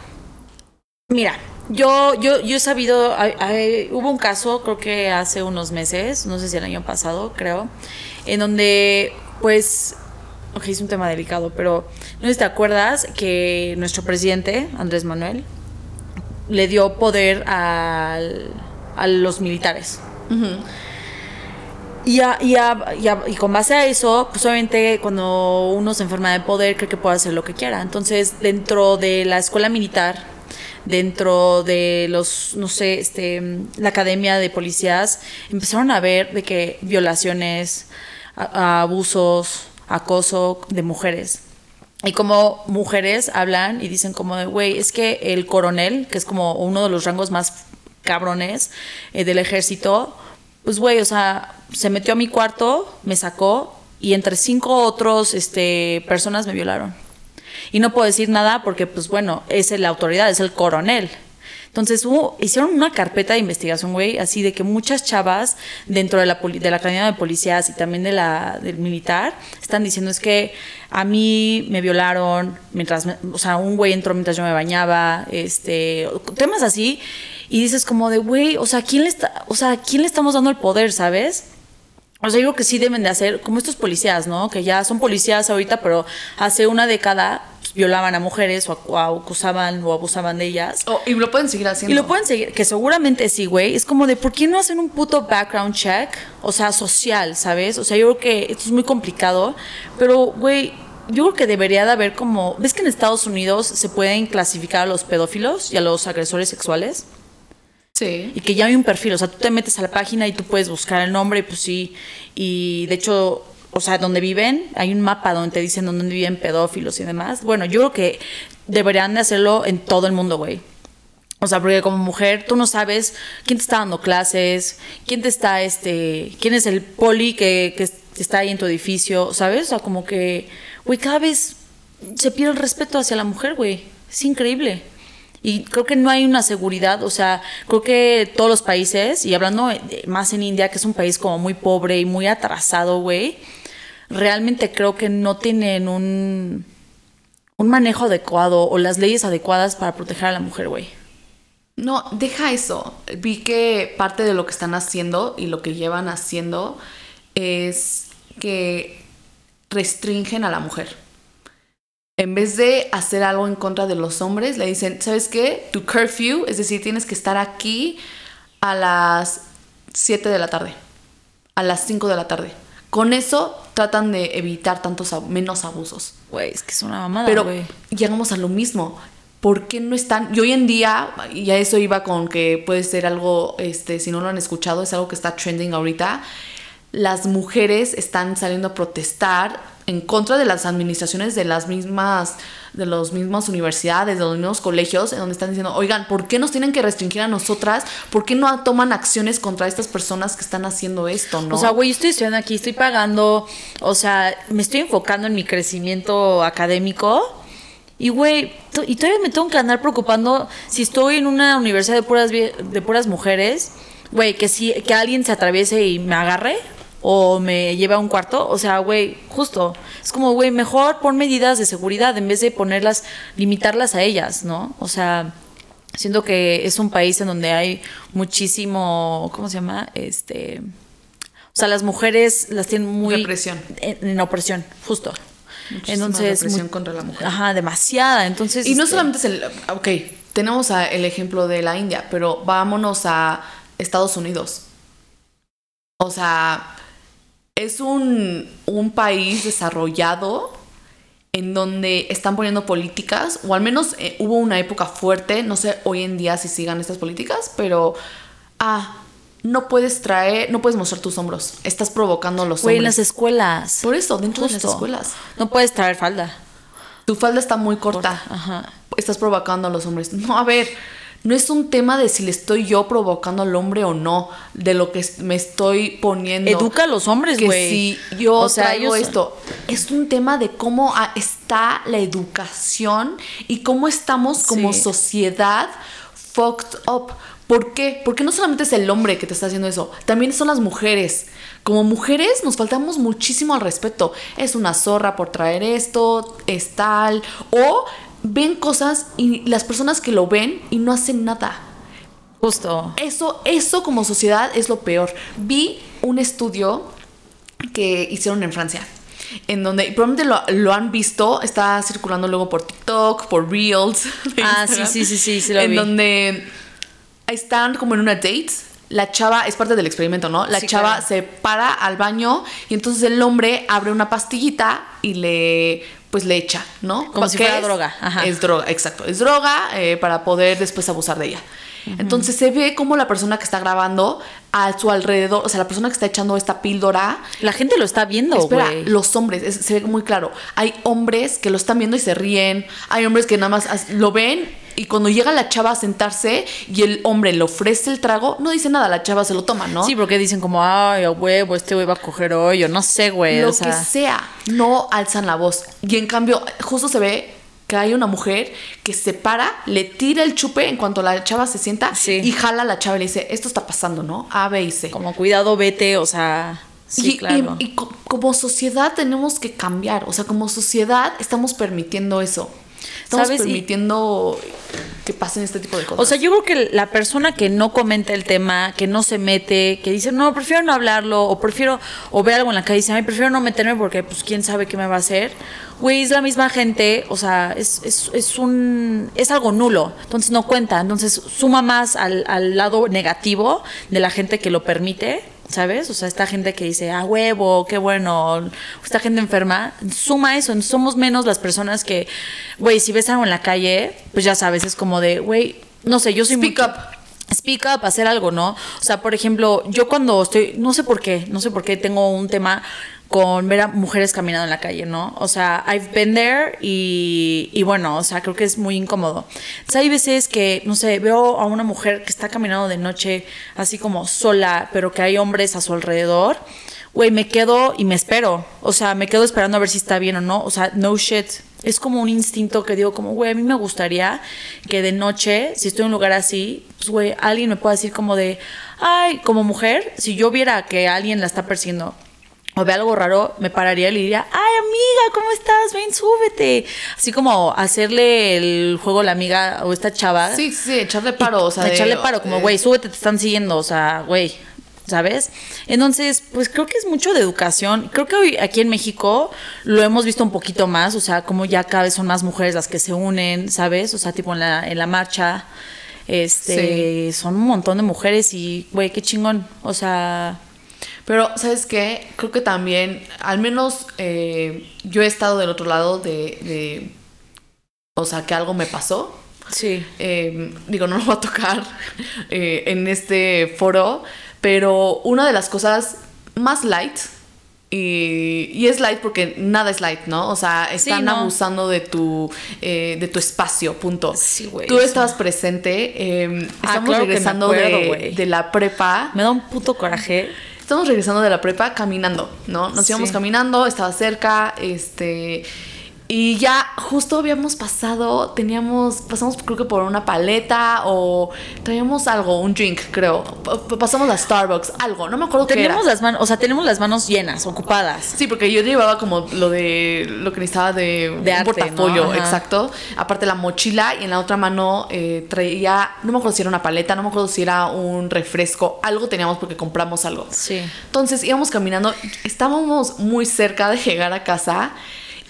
Mira, yo, yo, yo he sabido, hay- hay- hubo un caso, creo que hace unos meses, no sé si el año pasado, creo, en donde, pues, ok, es un tema delicado, pero no sé si te acuerdas que nuestro presidente, Andrés Manuel, le dio poder al- a los militares. Y, a- y, a- y a- y con base a eso, pues obviamente cuando uno se enferma de poder, cree que puede hacer lo que quiera. Entonces, dentro de la escuela militar, dentro de los, no sé, este, la academia de policías, empezaron a ver de que violaciones, abusos, acoso de mujeres. Y como mujeres hablan y dicen como de, güey, es que el coronel, que es como uno de los rangos más cabrones eh, del ejército, pues güey, o sea, se metió a mi cuarto, me sacó y entre cinco otros este, personas me violaron. Y no puedo decir nada porque, pues bueno, es la autoridad, es el coronel. Entonces hubo- hicieron una carpeta de investigación, güey, así de que muchas chavas dentro de la, de la academia de policías y también de la, del militar están diciendo es que a mí me violaron mientras, o sea, un güey entró mientras yo me bañaba, este, temas así. Y dices como de, güey, o sea, ¿quién le está, o sea, ¿a quién le estamos dando el poder, sabes? O sea, creo que sí deben de hacer, como estos policías, ¿no? Que ya son policías ahorita, pero hace una década violaban a mujeres o, ac- o acusaban o abusaban de ellas. Oh, y lo pueden seguir haciendo. Y lo pueden seguir, que seguramente sí, güey. Es como de, ¿por qué no hacen un puto background check? O sea, social, ¿sabes? O sea, yo creo que esto es muy complicado, pero, güey, yo creo que debería de haber como, ¿ves que en Estados Unidos se pueden clasificar a los pedófilos y a los agresores sexuales? Sí. y que ya hay un perfil, o sea, tú te metes a la página y tú puedes buscar el nombre, y pues sí, y de hecho, o sea, donde viven, hay un mapa donde te dicen dónde viven pedófilos y demás. Bueno, yo creo que deberían de hacerlo en todo el mundo, güey. O sea, porque como mujer tú no sabes quién te está dando clases, quién te está, este, quién es el poli que, que está ahí en tu edificio, ¿sabes? O sea, como que, güey, cada vez se pierde el respeto hacia la mujer, güey. Es increíble. Y creo que no hay una seguridad, o sea, creo que todos los países, y hablando de- más en India, que es un país como muy pobre y muy atrasado, güey, realmente creo que no tienen un, un manejo adecuado o las leyes adecuadas para proteger a la mujer, güey. No, deja eso. Vi que parte de lo que están haciendo y lo que llevan haciendo es que restringen a la mujer. En vez de hacer algo en contra de los hombres, le dicen, ¿sabes qué? Tu curfew, es decir, tienes que estar aquí a las 7 de la tarde, a las 5 de la tarde. Con eso tratan de evitar tantos menos abusos. Güey, es que es una mamada, Pero llegamos a lo mismo. ¿Por qué no están? Y hoy en día, y a eso iba con que puede ser algo, este, si no lo han escuchado, es algo que está trending ahorita. Las mujeres están saliendo a protestar en contra de las administraciones de las mismas, de las mismas universidades, de los mismos colegios, en donde están diciendo, oigan, ¿por qué nos tienen que restringir a nosotras? ¿Por qué no toman acciones contra estas personas que están haciendo esto, no? O sea, güey, estoy estudiando aquí, estoy pagando, o sea, me estoy enfocando en mi crecimiento académico. Y, güey, y todavía me tengo que andar preocupando si estoy en una universidad de puras, de puras mujeres, güey, que si que alguien se atraviese y me agarre o me lleve a un cuarto, o sea, güey, justo. Es como, güey, mejor pon medidas de seguridad en vez de ponerlas, limitarlas a ellas, ¿no? O sea, siento que es un país en donde hay muchísimo, ¿cómo se llama? Este, o sea, las mujeres las tienen muy Represión. En, en opresión, justo. Muchísima Entonces, represión muy- contra la mujer. Ajá, demasiada. Entonces, Y no este, solamente es el. Ok, tenemos a- el ejemplo de la India, pero vámonos a Estados Unidos. O sea, es un, un país desarrollado en donde están poniendo políticas, o al menos eh, hubo una época fuerte, no sé hoy en día si sigan estas políticas, pero. Ah, no puedes traer, no puedes mostrar tus hombros. Estás provocando a los güey, en las hombres. escuelas. Por eso, dentro de las escuelas. No puedes traer falda. Tu falda está muy corta. Ajá. Estás provocando a los hombres. No, a ver, no es un tema de si le estoy yo provocando al hombre o no, de lo que me estoy poniendo. Educa a los hombres, que güey. si yo O sea, traigo ellos- esto, es un tema de cómo ah, está la educación y cómo estamos como Sí. sociedad fucked up. ¿Por qué? Porque no solamente es el hombre que te está haciendo eso, también son las mujeres. Como mujeres nos faltamos muchísimo al respeto. Es una zorra por traer esto, es tal. O ven cosas y las personas que lo ven y no hacen nada. Justo. Eso, eso como sociedad es lo peor. Vi un estudio que hicieron en Francia. En donde probablemente lo, lo han visto, está circulando luego por TikTok, por Reels. Ah, sí, sí, sí, sí, sí lo En vi. donde están como en una date. La chava, es parte del experimento, ¿no? La Sí, chava claro. se para al baño y entonces el hombre abre una pastillita y le, pues le echa, ¿no? Como si ¿Qué fuera es? droga, ajá. Es droga, exacto. Es droga eh, para poder después abusar de ella. Entonces se ve como la persona que está grabando a su alrededor, o sea, la persona que está echando esta píldora, La gente lo está viendo, espera, los hombres, es- se ve muy claro. Hay hombres que lo están viendo y se ríen, hay hombres que nada más lo ven y cuando llega la chava a sentarse y el hombre le ofrece el trago, no dice nada, la chava se lo toma, ¿no? Sí, porque dicen como, ay, a huevo, este güey va a coger hoy, o no sé, güey. lo o sea, que sea, no alzan la voz. Y en cambio, justo se ve que hay una mujer que se para, le tira el chupe en cuanto la chava se sienta Sí. y jala a la chava y le dice, esto está pasando, ¿no? A, B y C. como cuidado, vete, o sea, sí, y, claro. y- y co- como sociedad tenemos que cambiar, o sea, como sociedad estamos permitiendo eso. Estamos ¿Sabes? Y- permitiendo que pasen este tipo de cosas. O sea, yo creo que la persona que no comenta el tema, que no se mete, que dice, no, prefiero no hablarlo, o prefiero, o ve algo en la calle y dice, ay, prefiero no meterme porque, pues, quién sabe qué me va a hacer. Güey, es la misma gente, o sea, es, es, es un, es algo nulo, entonces no cuenta, entonces suma más al, al lado negativo de la gente que lo permite. ¿Sabes? O sea, esta gente que dice, ah, huevo, qué bueno, esta gente enferma, suma eso, somos menos las personas que, güey, si ves algo en la calle, pues ya sabes, es como de, güey, no sé, yo soy Speak muy- up. speak up, hacer algo, ¿no? O sea, por ejemplo, yo cuando estoy, no sé por qué, no sé por qué tengo un tema con ver a mujeres caminando en la calle, ¿no? O sea, I've been there y, y bueno, o sea, creo que es muy incómodo. Sea, hay veces que, no sé, veo a una mujer que está caminando de noche así como sola, pero que hay hombres a su alrededor. Güey, me quedo y me espero. O sea, me quedo esperando a ver si está bien o no. O sea, no shit. Es como un instinto que digo, como, güey, a mí me gustaría que de noche, si estoy en un lugar así, pues, güey, alguien me pueda decir como de, ay, como mujer, si yo viera que alguien la está persiguiendo, o ve algo raro, me pararía y le diría, ay amiga, ¿cómo estás? Ven, súbete. Así como hacerle el juego a la amiga o esta chava. Sí, sí, echarle paro, o sea. de- echarle paro, como, eh, güey, súbete, te están siguiendo, o sea, güey, ¿sabes? Entonces, pues creo que es mucho de educación. Creo que hoy aquí en México lo hemos visto un poquito más, o sea, como ya cada vez son más mujeres las que se unen, ¿sabes? O sea, tipo en la, en la marcha, este, son un montón de mujeres y, güey, qué chingón, o sea... Pero, ¿sabes qué? Creo que también, al menos eh, yo he estado del otro lado de, de- O sea, que algo me pasó. Sí. Eh, digo, no lo voy a tocar eh, en este foro, pero una de las cosas más light, y, y es light porque nada es light, ¿no? O sea, están no. abusando de tu, eh, de tu espacio, punto. Sí, güey, Tú estabas presente, eh, Ah, estamos claro regresando acuerdo, de, de la prepa. Me da un puto coraje. Estamos regresando de la prepa caminando, ¿no? Nos íbamos caminando, estaba cerca, este. Y ya justo habíamos pasado, teníamos, pasamos creo que por una paleta o traíamos algo, un drink, creo. P- pasamos a Starbucks, algo, no me acuerdo qué Tenemos era. las manos, o sea, tenemos las manos llenas, ocupadas. Sí, porque yo llevaba como lo de lo que necesitaba de, De un arte, portafolio, exacto. Aparte la mochila y en la otra mano eh, traía, no me acuerdo si era una paleta, no me acuerdo si era un refresco, algo teníamos porque compramos algo. Sí. Entonces íbamos caminando, estábamos muy cerca de llegar a casa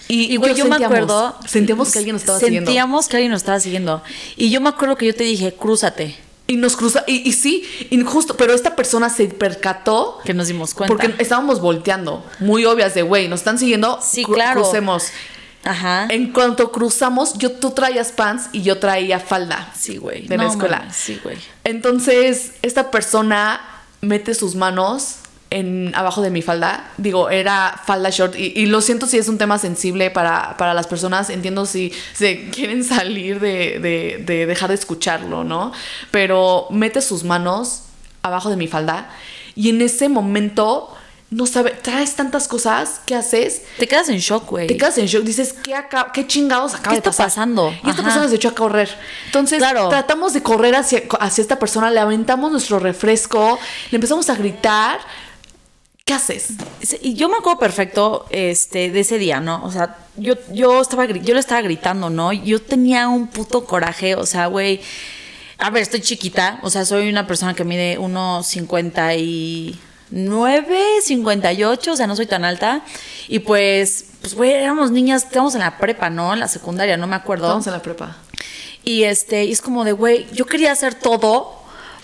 y, güey, yo, me acuerdo. Sentíamos que alguien nos estaba siguiendo. Sentíamos que alguien nos estaba siguiendo. Y yo me acuerdo que yo te dije, crúzate. Y nos cruza, y, y sí, y justo, pero esta persona se percató Que nos dimos cuenta. porque estábamos volteando, muy obvias de, güey, nos están siguiendo, Sí, cru- claro. crucemos. Ajá. En cuanto cruzamos, yo, tú traías pants y yo traía falda. Sí, güey. De la escuela. Sí, güey. Entonces, esta persona mete sus manos en abajo de mi falda. Digo, era falda short. Y, y lo siento si es un tema sensible para, para las personas. Entiendo si se quieren salir de, de- de dejar de escucharlo, ¿no? Pero mete sus manos abajo de mi falda. Y en ese momento, no sabe, traes tantas cosas. ¿Qué haces? Te quedas en shock, güey. Te quedas en shock, dices, ¿qué, acá, qué chingados acaba ¿Qué de está pasando? Y esta Ajá. persona se echó a correr. Entonces, Claro. tratamos de correr hacia, hacia esta persona, le aventamos nuestro refresco, le empezamos a gritar. ¿Qué haces? Y yo me acuerdo perfecto este, de ese día, ¿no? O sea, yo, yo, estaba, yo le estaba gritando, ¿no? Yo tenía un puto coraje, o sea, güey. A ver, estoy chiquita, o sea, soy una persona que mide 1,59, 58, o sea, no soy tan alta. Y pues, pues, güey, éramos niñas, estábamos en la prepa, ¿no? En la secundaria, no me acuerdo. Vamos en la prepa. Y este, y es como de, güey, yo quería hacer todo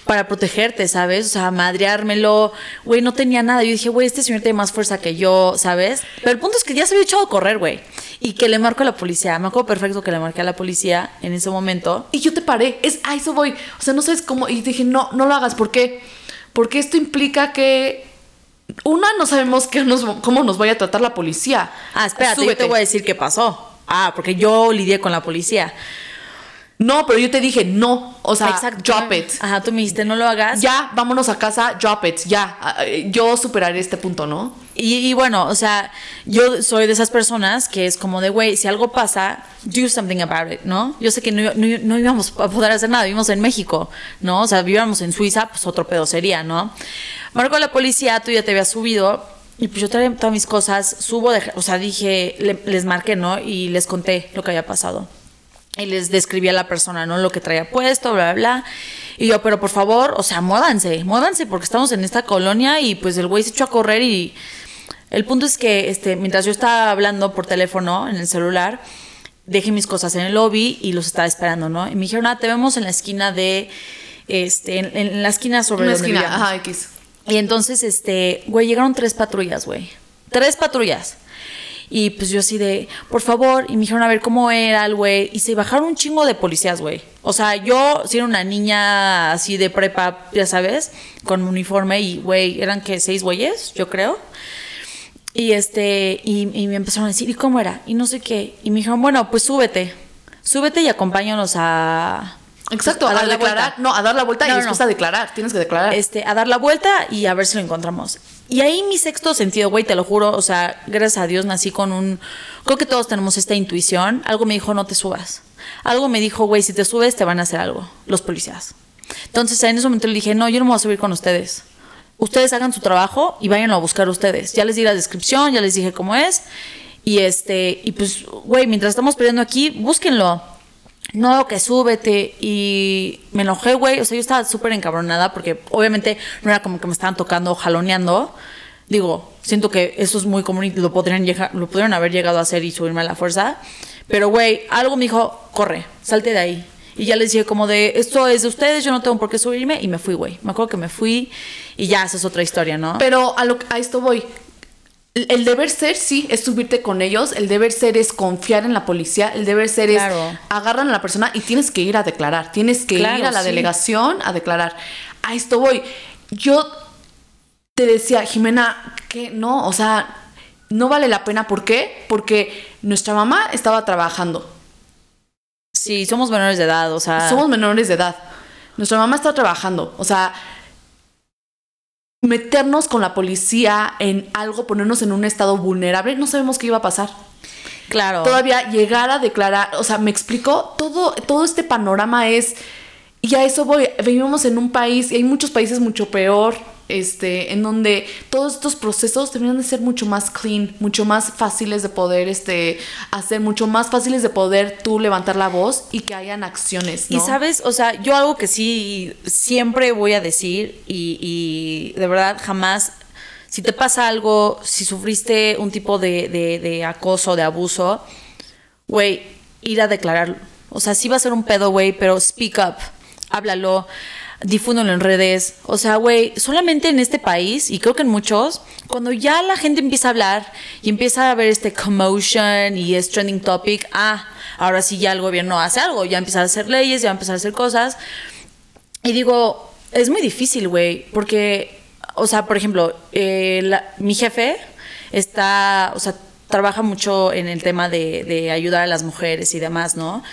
para protegerte, ¿sabes? O sea, madreármelo. Güey, no tenía nada. Yo dije, güey, este señor tiene más fuerza que yo, ¿sabes? Pero el punto es que ya se había echado a correr, güey. Y que le marco a la policía. Me acuerdo perfecto que le marqué a la policía en ese momento. Y yo te paré, es a eso voy. O sea, no sabes cómo. Y dije, no, no lo hagas. ¿Por qué? Porque esto implica que. Una, no sabemos qué nos, cómo nos vaya a tratar la policía. Ah, espérate, yo Súbete. te voy a decir qué pasó. Ah, porque yo lidié con la policía. No, pero yo te dije, no. O sea, drop it. Ajá, tú me dijiste, no lo hagas. Ya, vámonos a casa, drop it, ya. Yo superaré este punto, ¿no? Y, y bueno, o sea, yo soy de esas personas que es como de, güey, si algo pasa, do something about it, ¿no? Yo sé que no, no- no íbamos a poder hacer nada, vivimos en México, ¿no? O sea, vivíamos en Suiza, pues otro pedo sería, ¿no? Marco la policía, tú ya te habías subido, y pues yo traía todas mis cosas, subo, de, o sea, dije, le- les marqué, ¿no? Y les conté lo que había pasado. Y les describí a la persona, ¿no? Lo que traía puesto, bla, bla, bla. Y yo, pero por favor, o sea, muévanse, muévanse, porque estamos en esta colonia y pues el güey se echó a correr y el punto es que este, mientras yo estaba hablando por teléfono en el celular, dejé mis cosas en el lobby y los estaba esperando, ¿no? Y me dijeron, ah, te vemos en la esquina de, este, en, en la esquina sobre donde esquina, vivíamos". ajá, X. Y entonces, este, güey, llegaron tres patrullas, güey. Tres patrullas. Y pues yo así de, por favor, y me dijeron a ver cómo era el güey. Y se bajaron un chingo de policías, güey. O sea, yo si era una niña así de prepa, ya sabes, con uniforme y, güey, eran que seis güeyes, yo creo. Y este, y, y me empezaron a decir, ¿y cómo era? Y no sé qué. Y me dijeron, bueno, pues súbete. Súbete y acompáñanos a. Exacto, pues, a, dar la declarar. vuelta. No, a dar la vuelta No, y no, después no. a declarar. Tienes que declarar. Este, a dar la vuelta y a ver si lo encontramos. Y ahí mi sexto sentido, güey, te lo juro, o sea, gracias a Dios nací con un... Creo que todos tenemos esta intuición. Algo me dijo, no te subas. Algo me dijo, güey, si te subes te van a hacer algo, los policías. Entonces en ese momento le dije, no, yo no me voy a subir con ustedes. ustedes hagan su trabajo y váyanlo a buscar ustedes. Ya les di la descripción, ya les dije cómo es. Y este, y pues, güey, mientras estamos peleando aquí, búsquenlo. No, que súbete. Y me enojé, güey. O sea, yo estaba súper encabronada porque obviamente no era como que me estaban tocando, jaloneando. Digo, siento que eso es muy común y lo podrían, lo pudieron haber llegado a hacer y subirme a la fuerza. Pero, güey, algo me dijo, corre, salte de ahí. Y ya les dije como de, esto es de ustedes, yo no tengo por qué subirme. Y me fui, güey. Me acuerdo que me fui y ya, esa es otra historia, ¿no? Pero a, lo, a esto voy. El deber ser, sí, es subirte con ellos. El deber ser es confiar en la policía. El deber ser Claro. es agarran a la persona y tienes que ir a declarar. Tienes que Claro, ir a la sí. delegación a declarar. A esto voy. Yo te decía, Jimena, que no, o sea, no vale la pena. ¿Por qué? Porque nuestra mamá estaba trabajando. Sí, somos menores de edad, o sea. Somos menores de edad. Nuestra mamá está trabajando. O sea, meternos con la policía en algo, ponernos en un estado vulnerable, no sabemos qué iba a pasar. Claro. Todavía llegar a declarar, o sea, me explicó, todo, todo este panorama es, y a eso voy, vivimos en un país, y hay muchos países mucho peor, este, en donde todos estos procesos deberían de ser mucho más clean, mucho más fáciles de poder, este, hacer, mucho más fáciles de poder tú levantar la voz y que hayan acciones, ¿no? Y sabes, o sea, yo algo que sí siempre voy a decir y, y de verdad jamás, si te pasa algo, si sufriste un tipo de, de, de acoso, de abuso, güey, ir a declararlo. O sea, sí va a ser un pedo, güey, pero speak up, háblalo, difúndelo en redes. O sea, güey, solamente en este país, y creo que en muchos, cuando ya la gente empieza a hablar y empieza a ver este commotion y es trending topic, ah, ahora sí ya el gobierno hace algo, ya empieza a hacer leyes, ya empieza a hacer cosas. Y digo, es muy difícil, güey, porque, o sea, por ejemplo, eh, la- mi jefe está, o sea, trabaja mucho en el tema de, de ayudar a las mujeres y demás, ¿no?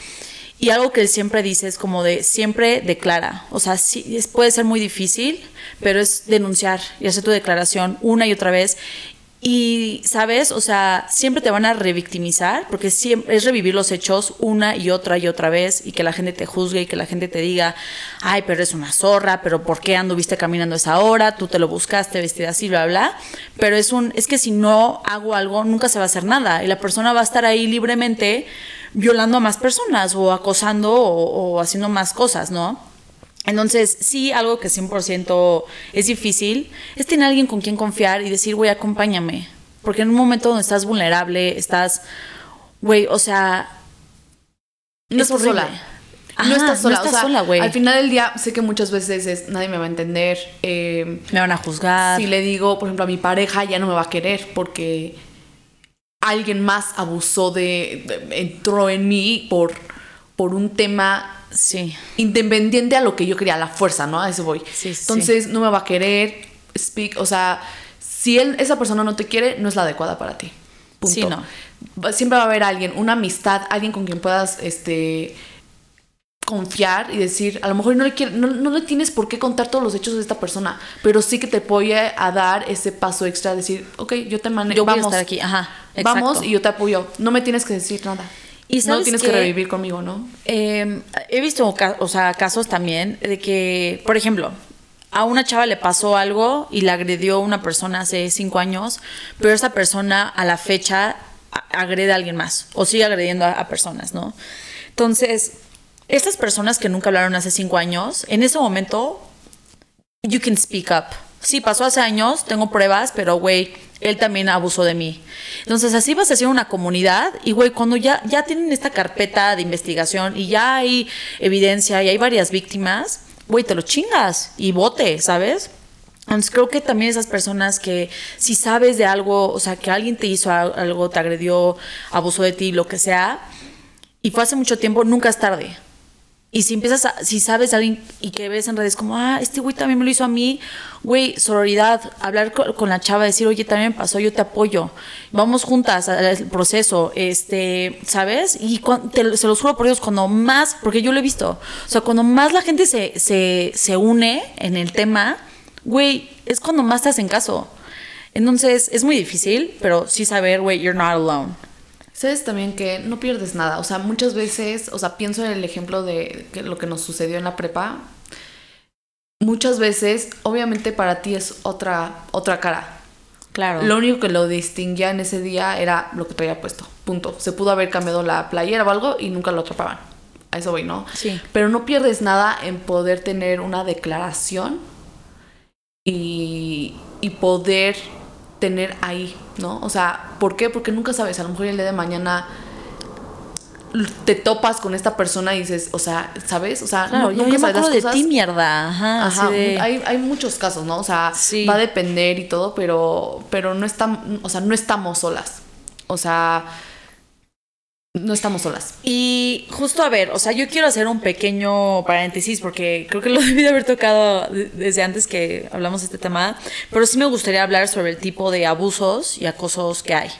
Y algo que siempre dice es como de, siempre declara. O sea, sí, puede ser muy difícil, pero es denunciar y hacer tu declaración una y otra vez. Y, ¿sabes? O sea, siempre te van a revictimizar porque siempre es revivir los hechos una y otra y otra vez y que la gente te juzgue y que la gente te diga, ay, pero es una zorra, pero ¿por qué anduviste caminando esa hora? Tú te lo buscaste vestida así, bla, bla. Pero es un, es que si no hago algo, nunca se va a hacer nada y la persona va a estar ahí libremente violando a más personas o acosando o, o haciendo más cosas, ¿no? Entonces, sí, algo que 100% es difícil es tener alguien con quien confiar y decir, güey, acompáñame. Porque en un momento donde estás vulnerable, estás, güey, o sea, no es estás horrible. sola. Ajá, no estás sola. no estás o sea, sola, güey. Al final del día, sé que muchas veces es nadie me va a entender. eh, me van a juzgar. si le digo, por ejemplo, a mi pareja ya no me va a querer porque alguien más abusó de, de- entró en mí por, por un tema Sí, independiente a lo que yo quería, la fuerza, ¿no? A eso voy. Sí, sí, Entonces no me va a querer, speak, o sea, si él, esa persona no te quiere, no es la adecuada para ti. Punto. Sí, no. Siempre va a haber alguien, una amistad, alguien con quien puedas, este confiar y decir, a lo mejor no le, quiere- no, no le tienes por qué contar todos los hechos de esta persona, pero sí que te apoye a dar ese paso extra, decir, ok, yo te manejo, yo voy vamos, a estar aquí. Ajá, vamos exacto. y yo te apoyo, no me tienes que decir nada, ¿Y no tienes que revivir conmigo, ¿no? Eh, he visto o sea, casos también de que, por ejemplo, a una chava le pasó algo y la agredió una persona hace cinco años, pero esa persona a la fecha agrede a alguien más o sigue agrediendo a, a personas, ¿no? Entonces, estas personas que nunca hablaron hace cinco años, en ese momento, you can speak up. Sí, pasó hace años, tengo pruebas, pero güey, él también abusó de mí. Entonces, así vas a hacer una comunidad y güey, cuando ya, ya tienen esta carpeta de investigación y ya hay evidencia y hay varias víctimas, güey, te lo chingas y vote, ¿sabes? Entonces, creo que también esas personas que si sabes de algo, o sea, que alguien te hizo algo, te agredió, abusó de ti, lo que sea, y fue hace mucho tiempo, nunca es tarde. Y si empiezas a, si sabes de alguien y que ves en redes como, ah, este güey también me lo hizo a mí, güey, sororidad, hablar con, la chava, decir, oye, también me pasó, yo te apoyo, vamos juntas al proceso, este, ¿sabes? Y cuan- te se los juro por Dios, cuando más, porque yo lo he visto, o sea, cuando más la gente se, se, se une en el tema, güey, es cuando más te hacen caso. Entonces, es muy difícil, pero sí saber, güey, you're not alone. Sabes también que no pierdes nada. O sea, muchas veces, o sea, pienso en el ejemplo de lo que nos sucedió en la prepa. muchas veces, obviamente para ti es otra, otra cara. Claro. Lo único que lo distinguía en ese día era lo que traía puesto. Punto. Se pudo haber cambiado la playera o algo y nunca lo atrapaban. A eso voy, ¿no? Sí. Pero no pierdes nada en poder tener una declaración y, y poder tener ahí, ¿no? O sea, ¿por qué? Porque nunca sabes, a lo mejor el día de mañana te topas con esta persona y dices, o sea, ¿sabes? O sea, Claro, no- nunca sabes las acuerdo de cosas. ti, mierda. Ajá, Ajá, de- hay, hay muchos casos, ¿no? O sea, Sí. va a depender y todo, pero, pero no estamos, o sea, no estamos solas. O sea, no estamos solas. Y justo a ver, o sea, yo quiero hacer un pequeño paréntesis porque creo que lo debí de haber tocado de- desde antes que hablamos de este tema, pero sí me gustaría hablar sobre el tipo de abusos y acosos que hay,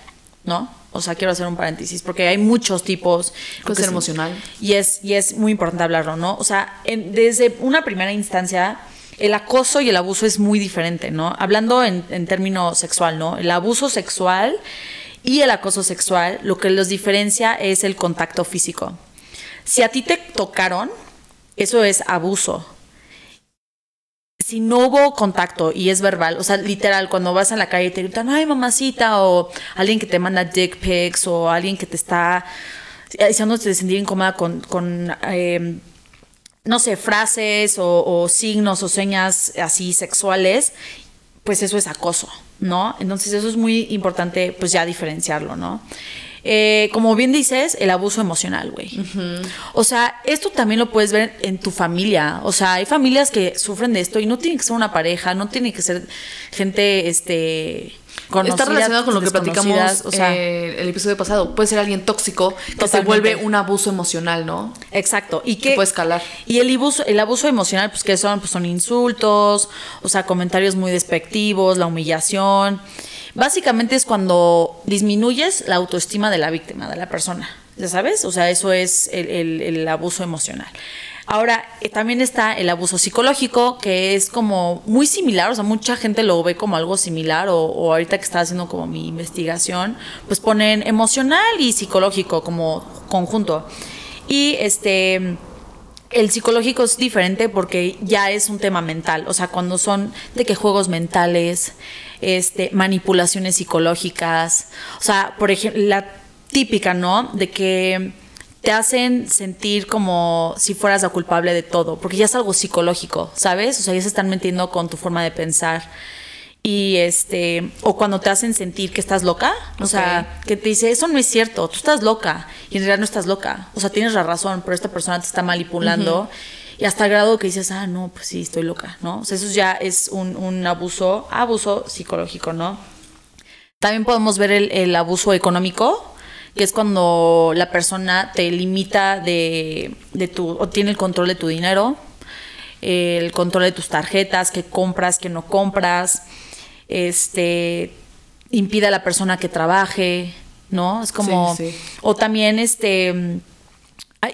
¿no? O sea, quiero hacer un paréntesis porque hay muchos tipos. Es- emocional. Y es, y es muy importante hablarlo, ¿no? O sea, en- desde una primera instancia, el acoso y el abuso es muy diferente, ¿no? Hablando en, en términos sexual, ¿no? El abuso sexual y el acoso sexual, lo que los diferencia es el contacto físico. Si a ti te tocaron, eso es abuso. Si no hubo contacto y es verbal, o sea, literal, cuando vas a la calle y te gritan, ay, mamacita, o alguien que te manda dick pics, o alguien que te está haciéndote sentir incómoda con, con eh, no sé, frases o signos o señas así sexuales, pues eso es acoso, ¿no? Entonces eso es muy importante, pues ya diferenciarlo, ¿no? Eh, como bien dices, el abuso emocional, güey. O sea, esto también lo puedes ver en tu familia. O sea, hay familias que sufren de esto y no tiene que ser una pareja, no tiene que ser gente, este, Está relacionado con lo que platicamos o sea, eh, el episodio pasado. Puede ser alguien tóxico que se vuelve un abuso emocional, ¿no? Exacto. Y Que que puede escalar. Y el abuso, el abuso emocional, pues que son, pues son insultos, o sea, comentarios muy despectivos, la humillación. Básicamente es cuando disminuyes la autoestima de la víctima, de la persona. ¿Ya sabes? O sea, eso es el, el- el abuso emocional. Ahora, eh, también está el abuso psicológico, que es como muy similar, o sea, mucha gente lo ve como algo similar, o, o ahorita que está haciendo como mi investigación, pues ponen emocional y psicológico como conjunto. Y este, el psicológico es diferente porque ya es un tema mental, o sea, cuando son de que juegos mentales, este, manipulaciones psicológicas, o sea, por ejemplo, la típica, ¿no? De que te hacen sentir como si fueras la culpable de todo, porque ya es algo psicológico, ¿sabes? O sea, ya se están metiendo con tu forma de pensar. Y este, o cuando te hacen sentir que estás loca, o sea, que te dice, eso no es cierto, tú estás loca, y en realidad no estás loca, o sea, tienes la razón, pero esta persona te está manipulando, y hasta el grado que dices, ah, no, pues sí, estoy loca, ¿no? O sea, eso ya es un, un abuso, abuso psicológico, ¿no? También podemos ver el, el abuso económico, que es cuando la persona te limita de, de tu, o tiene el control de tu dinero, el control de tus tarjetas, que compras, que no compras, este, impide a la persona que trabaje, ¿no? Es como, Sí, sí. o también, este,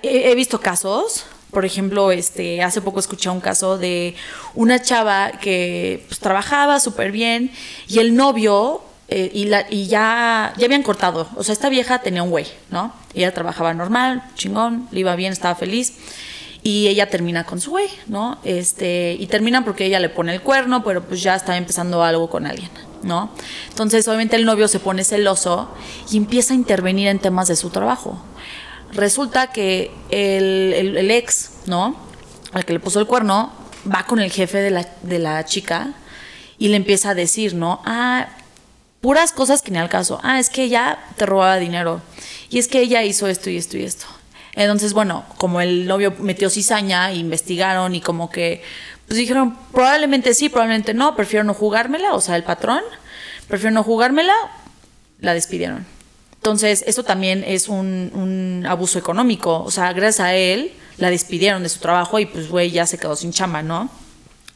he, he visto casos, por ejemplo, este, hace poco escuché un caso de una chava que pues, trabajaba súper bien y el novio eh, y, la, y ya, ya habían cortado. O sea, esta vieja tenía un güey, ¿no? Ella trabajaba normal, chingón, le iba bien, estaba feliz. Y ella termina con su güey, ¿no? Este, y terminan porque ella le pone el cuerno, pero pues ya está empezando algo con alguien, ¿no? Entonces, obviamente el novio se pone celoso y empieza a intervenir en temas de su trabajo. Resulta que el, el- ex, ¿no? Al que le puso el cuerno, va con el jefe de la, de la chica y le empieza a decir, ¿no? Ah, puras cosas que ni al caso. Ah, es que ella te robaba dinero. Y es que ella hizo esto y esto y esto. Entonces, bueno, como el novio metió cizaña, investigaron y como que, pues dijeron, probablemente sí, probablemente no, prefiero no jugármela, o sea, el patrón, prefiero no jugármela, la despidieron. Entonces, eso también es un, un abuso económico. O sea, gracias a él, la despidieron de su trabajo y pues, güey, ya se quedó sin chamba, ¿no?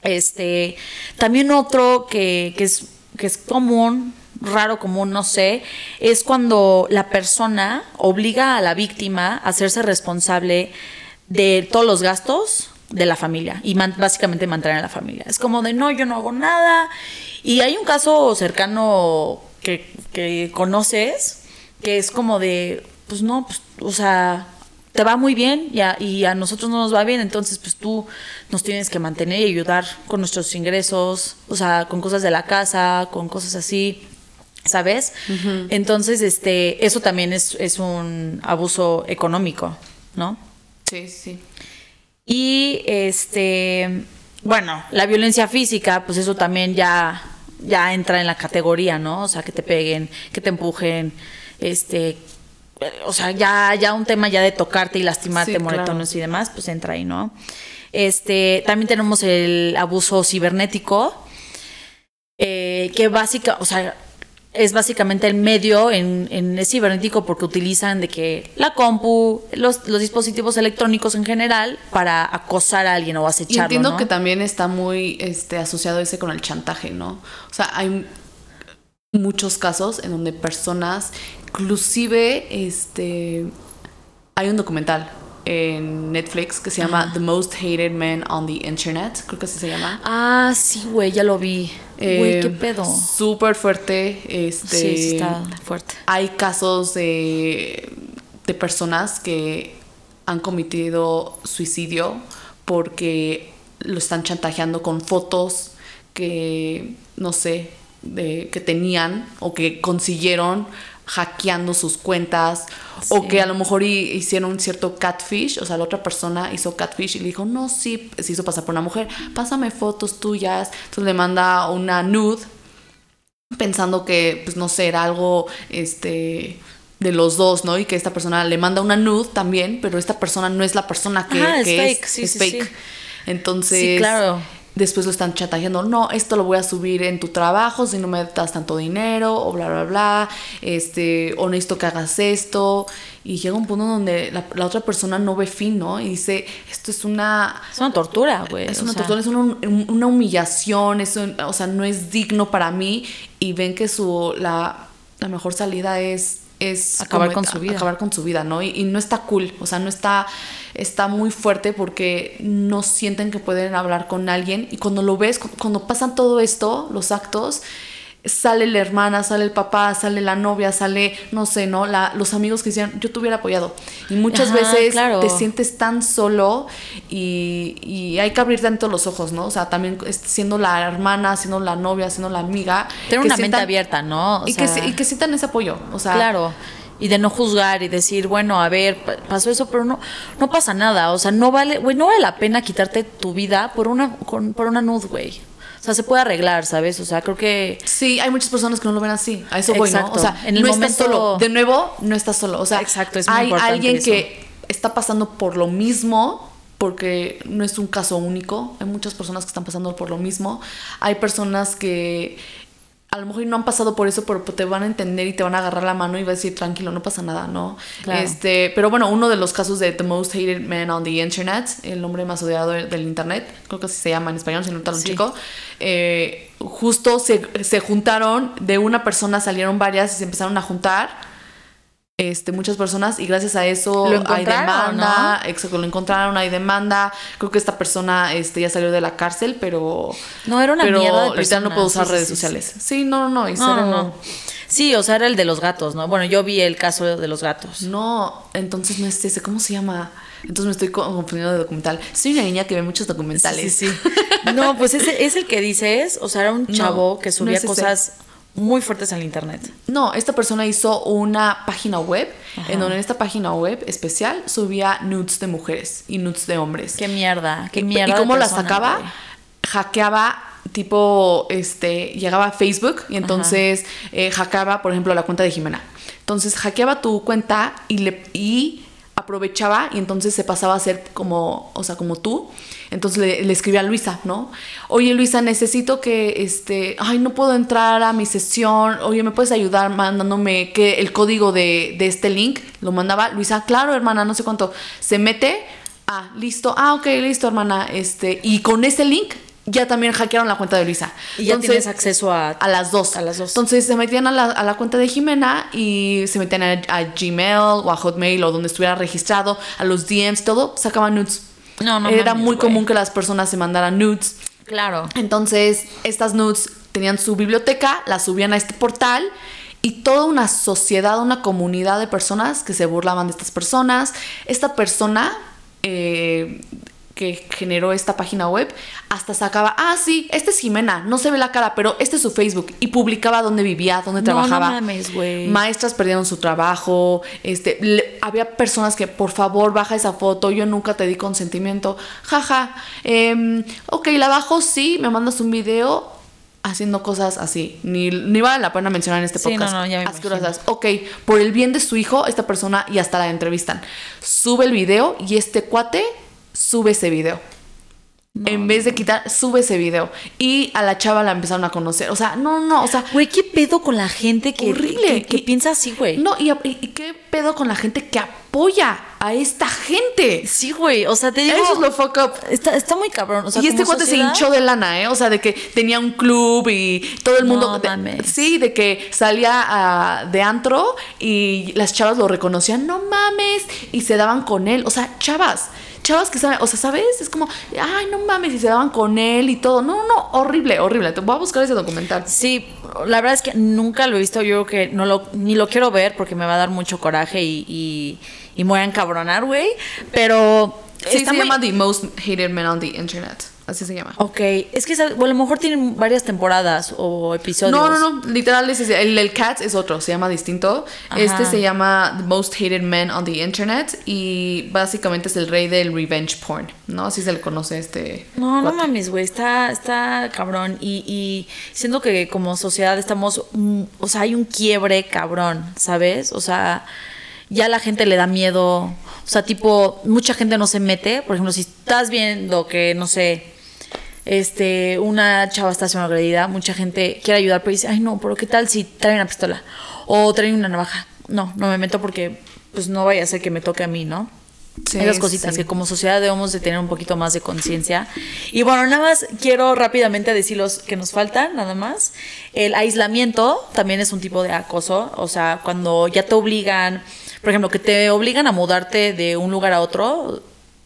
Este, también otro que, que es, que es común, raro común, no sé, es cuando la persona obliga a la víctima a hacerse responsable de todos los gastos de la familia y básicamente mantener a la familia. Es como de no, yo no hago nada. Y hay un caso cercano que, que conoces que es como de, pues no, pues, o sea, te va muy bien y a, y a nosotros no nos va bien, entonces pues tú nos tienes que mantener y ayudar con nuestros ingresos, o sea, con cosas de la casa, con cosas así. ¿Sabes? Entonces, este, eso también es, es un abuso económico, ¿no? Sí, sí. Y este, bueno, la violencia física, pues eso también ya, ya entra en la categoría, ¿no? O sea, que te peguen, que te empujen, este, o sea, ya, ya un tema ya de tocarte y lastimarte, Sí, moretones y demás, pues entra ahí, ¿no? Este, también tenemos el abuso cibernético, eh, que básica, o sea, es básicamente el medio en, en es cibernético porque utilizan de que la compu, los, los dispositivos electrónicos en general para acosar a alguien o Y acecharlo, entiendo ¿no? que también está muy este, asociado ese con el chantaje, ¿no? O sea, hay muchos casos en donde personas, inclusive, este, hay un documental en Netflix que se llama The Most Hated Men on the Internet, creo que así se llama. Ah, sí, güey, ya lo vi. Güey, Eh, qué pedo. Súper fuerte. Este, Sí, sí está fuerte. Hay casos de, de personas que han cometido suicidio porque lo están chantajeando con fotos que, no sé, de, que tenían o que consiguieron hackeando sus cuentas o que a lo mejor hi- hicieron cierto catfish, o sea, la otra persona hizo catfish y le dijo, no, sí, se hizo pasar por una mujer, pásame fotos tuyas, entonces le manda una nude pensando que, pues no sé, era algo, este de los dos, ¿no? Y que esta persona le manda una nude también, pero esta persona no es la persona que, es fake, sí, es sí, fake. sí. Entonces, claro. Después lo están chantajeando, no, esto lo voy a subir en tu trabajo si no me das tanto dinero, o bla, bla, bla, este, o necesito que hagas esto. Y llega un punto donde la, la otra persona no ve fin, ¿no? Y dice, esto es una, Es una tortura, güey. es una sea, tortura, es una, una humillación, es un- o sea, no es digno para mí y ven que su la, la mejor salida es es Acabar como con su vida. acabar con su vida, ¿no? Y, y no está cool, o sea, no está está muy fuerte porque no sienten que pueden hablar con alguien y cuando lo ves, cu- cuando pasan todo esto, los actos sale la hermana, sale el papá, sale la novia, sale, no sé, ¿no? La, los amigos que decían, yo te hubiera apoyado. Y muchas Ajá, veces claro. te sientes tan solo y, y hay que abrir tanto los ojos, ¿no? O sea, también siendo la hermana, siendo la novia, siendo la amiga. Tener una mente abierta, ¿no? O y, que, sea, y que sientan ese apoyo, o sea. Claro. Y de no juzgar y decir, bueno, a ver, pa- pasó eso, pero no, no pasa nada. O sea, no vale, güey, no vale la pena quitarte tu vida por una, con- por una nud, güey. O sea, se puede arreglar, ¿sabes? O sea, creo que Sí, hay muchas personas que no lo ven así. A eso voy, ¿no? O sea, En el no momento- estás solo. De nuevo, no estás solo. O sea, Exacto, es muy hay importante alguien eso. que está pasando por lo mismo, porque no es un caso único. Hay muchas personas que están pasando por lo mismo. Hay personas que a lo mejor no han pasado por eso, pero te van a entender y te van a agarrar la mano y va a decir, tranquilo, no pasa nada, ¿no? Claro. Este, pero bueno, uno de los casos de The Most Hated Man on the Internet, el hombre más odiado del Internet, creo que así se llama en español, si no está un Sí. chico, eh, justo se, se juntaron, de una persona salieron varias y se empezaron a juntar. Este, muchas personas y gracias a eso hay demanda, exacto, lo encontraron, hay demanda, creo que esta persona este, ya salió de la cárcel, pero No, era una pero mierda de ahorita no persona, puedo usar sí, sí, redes sí, sociales. Sí, no, no, no, No, no, no. Sí, o sea, era el de los gatos, ¿no? Bueno, yo vi el caso de los gatos. No, entonces no es ese, ¿cómo se llama? Entonces me estoy co- confundiendo de documental. Soy una niña que ve muchos documentales. Sí, sí, sí. No, pues ese es el que dices, o sea, era un No, chavo que no subía ese. Muy fuertes al internet. No, esta persona hizo una página web, en donde en esta página web especial subía nudes de mujeres y nudes de hombres. Qué mierda, qué ¿Y- mierda. ¿Y cómo las sacaba? Hackeaba tipo, este, llegaba a Facebook y entonces eh, hackeaba, por ejemplo, la cuenta de Jimena. Entonces hackeaba tu cuenta y le y aprovechaba y entonces se pasaba a ser como, o sea, como tú. Entonces le, le escribía a Luisa, ¿no? Oye Luisa, necesito que, este, ay, no puedo entrar a mi sesión. Oye, ¿me puedes ayudar mandándome que el código de, de este link? Lo mandaba Luisa, claro, hermana, no sé cuánto. Se mete, ah, listo, ah, ok, listo, hermana. Este, y con ese link ya también hackearon la cuenta de Luisa. Y ya tienes acceso a, A las dos. A las dos. Entonces se metían a la, a la cuenta de Jimena y se metían a, a Gmail o a Hotmail o donde estuviera registrado, a los DMs, todo, sacaban nudes. No, no Era mames, muy común que las personas se mandaran nudes. Claro. Entonces, estas nudes tenían su biblioteca, las subían a este portal y toda una sociedad, una comunidad de personas que se burlaban de estas personas. Esta persona eh, que generó esta página web hasta sacaba, ah, sí, este es Jimena, no se ve la cara, pero este es su Facebook y publicaba dónde vivía, dónde trabajaba. No mames. Maestras perdieron su trabajo, este, le- había personas que, por favor, baja esa foto, yo nunca te di consentimiento, jaja, em, ok, la bajo, sí, me mandas un video haciendo cosas así, ni, ni vale la pena mencionar en este Sí, podcast. no, no, ya me Asquerosas. Ok, por el bien de su hijo, esta persona y hasta la entrevistan. Sube el video y este cuate sube ese video. en vez de quitar, sube ese video. Y a la chava la empezaron a conocer. O sea, no, no, o sea, Güey, ¿qué pedo con la gente que, Horrible. que, que Y- piensa así, güey? no, y- y qué pedo con la gente que apoya a esta gente. Sí, güey, o sea, te digo... Eso es lo fuck up. Está, está muy cabrón, o sea, y este cuate se hinchó de lana, ¿eh? O sea, de que tenía un club y todo el No mundo. de- mames. sí, de que salía ah, de antro y las chavas lo reconocían, no mames, y se daban con él. O sea, chavas, chavas que saben, o sea, ¿sabes? Es como, ay, no mames, y se daban con él y todo. No, no, horrible, horrible. Te voy a buscar ese documental. Sí, la verdad es que nunca lo he visto. Yo creo que no lo, ni lo quiero ver porque me va a dar mucho coraje y, y, y me voy a encabronar, güey. Pero. Sí, está se muy- llama The Most Hated Men on the Internet. Así se llama. Ok, es que esa- o a lo mejor tienen varias temporadas o episodios. No, no, no, literal, ese es- el, el Cats es otro, se llama distinto. Ajá. Este se llama The Most Hated Men on the Internet y básicamente es el rey del revenge porn, ¿no? Así se le conoce este. No, no mames, güey, está, está cabrón. Y, y siento que como sociedad estamos, mm, o sea, hay un quiebre cabrón, ¿sabes? O sea, ya la gente le da miedo. O sea, tipo, mucha gente no se mete. Por ejemplo, si estás viendo que, no sé, este, una chava está siendo agredida, mucha gente quiere ayudar, pero dice, ay no, pero ¿qué tal si traen una pistola? O traen una navaja. No, no me meto porque pues no vaya a ser que me toque a mí, ¿no? Sí, Esas cositas sí. que como sociedad debemos de tener un poquito más de conciencia. Y bueno, nada más quiero rápidamente decir los que nos faltan, nada más. El aislamiento también es un tipo de acoso, o sea, cuando ya te obligan, por ejemplo, que te obligan a mudarte de un lugar a otro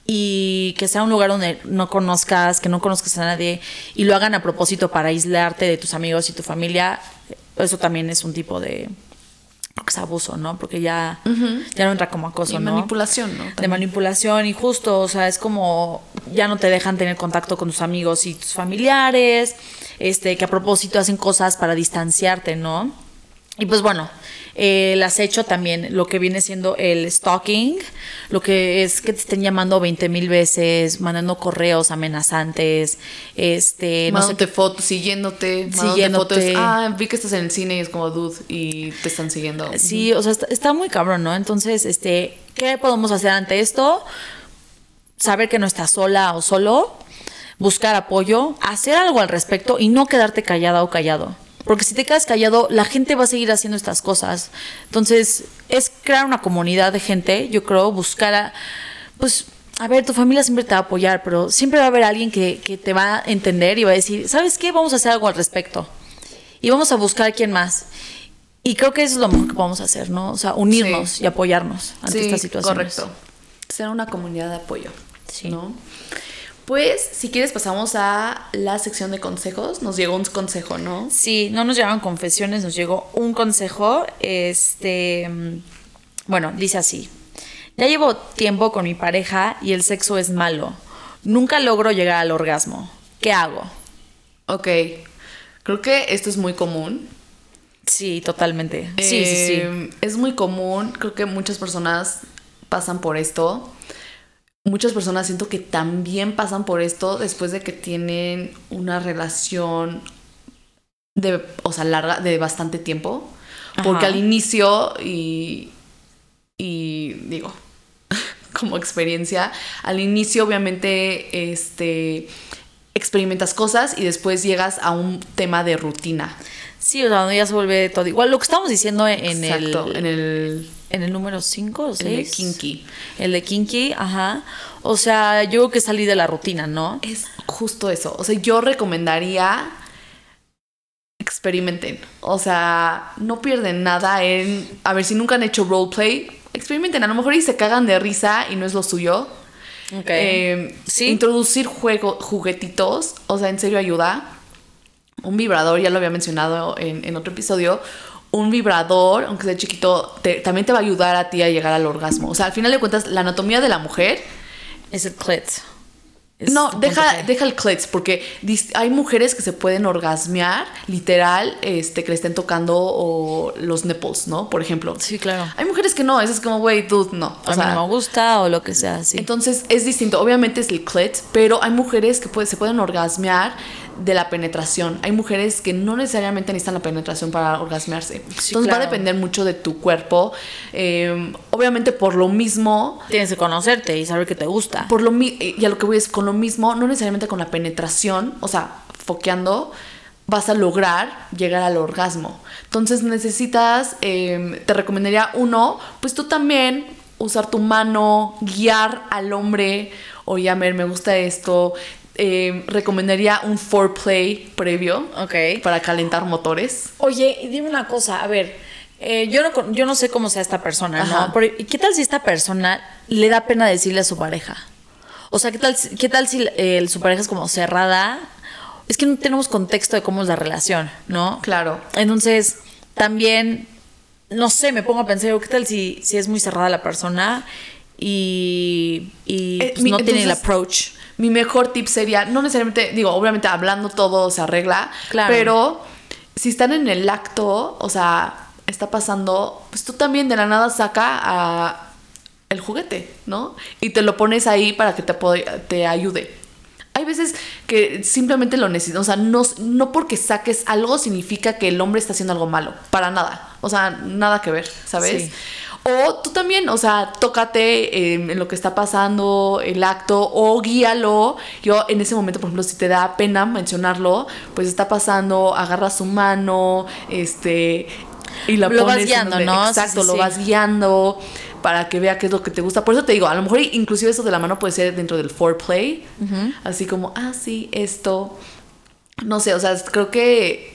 y que sea un lugar donde no conozcas, que no conozcas a nadie y lo hagan a propósito para aislarte de tus amigos y tu familia, eso también es un tipo de creo que es abuso, ¿no? Porque ya, ya no entra como acoso, Y ¿no? manipulación, ¿no? de manipulación y justo, o sea, es como ya no te dejan tener contacto con tus amigos y tus familiares, este, que a propósito hacen cosas para distanciarte, ¿no? Y pues bueno, eh, el acecho también, lo que viene siendo el stalking, lo que es que te estén llamando 20 mil veces, mandando correos amenazantes, este, no sé Mandándote fotos, siguiéndote, Siguiéndote. fotos. Ah, vi que estás en el cine y es como dude y te están siguiendo. Sí, o sea, está, está muy cabrón, ¿no? Entonces, este, ¿qué podemos hacer ante esto? Saber que no estás sola o solo, buscar apoyo, hacer algo al respecto y no quedarte callada o callado. Porque si te quedas callado, la gente va a seguir haciendo estas cosas. Entonces, es crear una comunidad de gente, yo creo, buscar a, pues, a ver, tu familia siempre te va a apoyar, pero siempre va a haber alguien que, que te va a entender y va a decir, ¿sabes qué? Vamos a hacer algo al respecto. Y vamos a buscar quién más. Y creo que eso es lo mejor que podemos hacer, ¿no? O sea, unirnos Sí. y apoyarnos ante Sí, estas situaciones. correcto. Ser una comunidad de apoyo. Sí. ¿no? Pues, si quieres, pasamos a la sección de consejos. Nos llegó un consejo, ¿no? Sí, no nos llegaron confesiones, nos llegó un consejo. Este, mm, bueno, dice así. Ya llevo tiempo con mi pareja y el sexo es malo. Nunca logro llegar al orgasmo. ¿Qué hago? Ok. Creo que esto es muy común. Sí, totalmente. Sí, sí, sí. Eh, Es muy común. Creo que muchas personas pasan por esto. Muchas personas siento que también pasan por esto después de que tienen una relación de, o sea, larga, de bastante tiempo. Porque Ajá. al inicio y, y digo, como experiencia, al inicio obviamente este, experimentas cosas y después llegas a un tema de rutina. Sí, o sea, cuando ya se vuelve todo igual. Lo que estamos diciendo en Exacto, el en el, en el número 5 o 6. el de kinky. El de Kinky, ajá. O sea, yo creo que salí de la rutina, ¿no? Es justo eso. O sea, yo recomendaría experimenten. O sea, no pierden nada en. A ver, si nunca han hecho roleplay, experimenten. A lo mejor y se cagan de risa y no es lo suyo. Ok. Eh, Sí. Introducir juego, juguetitos, o sea, en serio ayuda. Un vibrador, ya lo había mencionado en, en otro episodio. un vibrador, aunque sea chiquito, te- también te va a ayudar a ti a llegar al orgasmo. O sea, al final de cuentas, la anatomía de la mujer Es el clit. No, deja, deja el clits, porque hay mujeres que se pueden orgasmear, literal, este, que le estén tocando o los nipples, ¿no? Por ejemplo. Sí, claro. Hay mujeres que no, eso es como, güey, dude, no. O a sea, mí no me gusta o lo que sea, sí. entonces es distinto. Obviamente es el clit, pero hay mujeres que puede- se pueden orgasmear de la penetración. Hay mujeres que no necesariamente necesitan la penetración para orgasmearse. Entonces va a depender mucho de tu cuerpo. Eh, obviamente por lo mismo, Tienes que conocerte y saber que te gusta. por lo mi- y a lo que voy es con lo mismo, no necesariamente con la penetración, o sea, foqueando, vas a lograr llegar al orgasmo. Entonces necesitas, eh, te recomendaría uno, pues tú también usar tu mano, guiar al hombre, oye, a ver, me gusta esto. Eh, recomendaría un foreplay previo Ok. para calentar motores. Oye, y dime una cosa, a ver, eh, yo, no, yo no sé cómo sea esta persona, Ajá. ¿no? Pero, ¿y ¿qué tal si esta persona le da pena decirle a su pareja? O sea, ¿qué tal, si- qué tal si eh, su pareja es como cerrada? Es que no tenemos contexto de cómo es la relación, ¿no? Claro. Entonces, también, no sé, me pongo a pensar, ¿qué tal si, si es muy cerrada la persona y, y Eh, pues, mi- no tiene el approach? Mi mejor tip sería, no necesariamente, digo, obviamente hablando todo se arregla, Claro. pero si están en el acto, o sea, está pasando, pues tú también de la nada saca a el juguete, ¿no? Y te lo pones ahí para que te, te ayude. Hay veces que simplemente lo necesitas, o sea, no, no porque saques algo significa que el hombre está haciendo algo malo, para nada, o sea, nada que ver, ¿sabes? Sí. O tú también, o sea, tócate eh, en lo que está pasando, el acto, o guíalo. Yo en ese momento, por ejemplo, si te da pena mencionarlo, pues está pasando, agarra su mano, este, y la Lo vas pones en guiando, donde- ¿no? Exacto, sí, lo sí. vas guiando para que vea qué es lo que te gusta. Por eso te digo, a lo mejor inclusive eso de la mano puede ser dentro del foreplay, así como, ah, sí, esto. No sé, o sea, creo que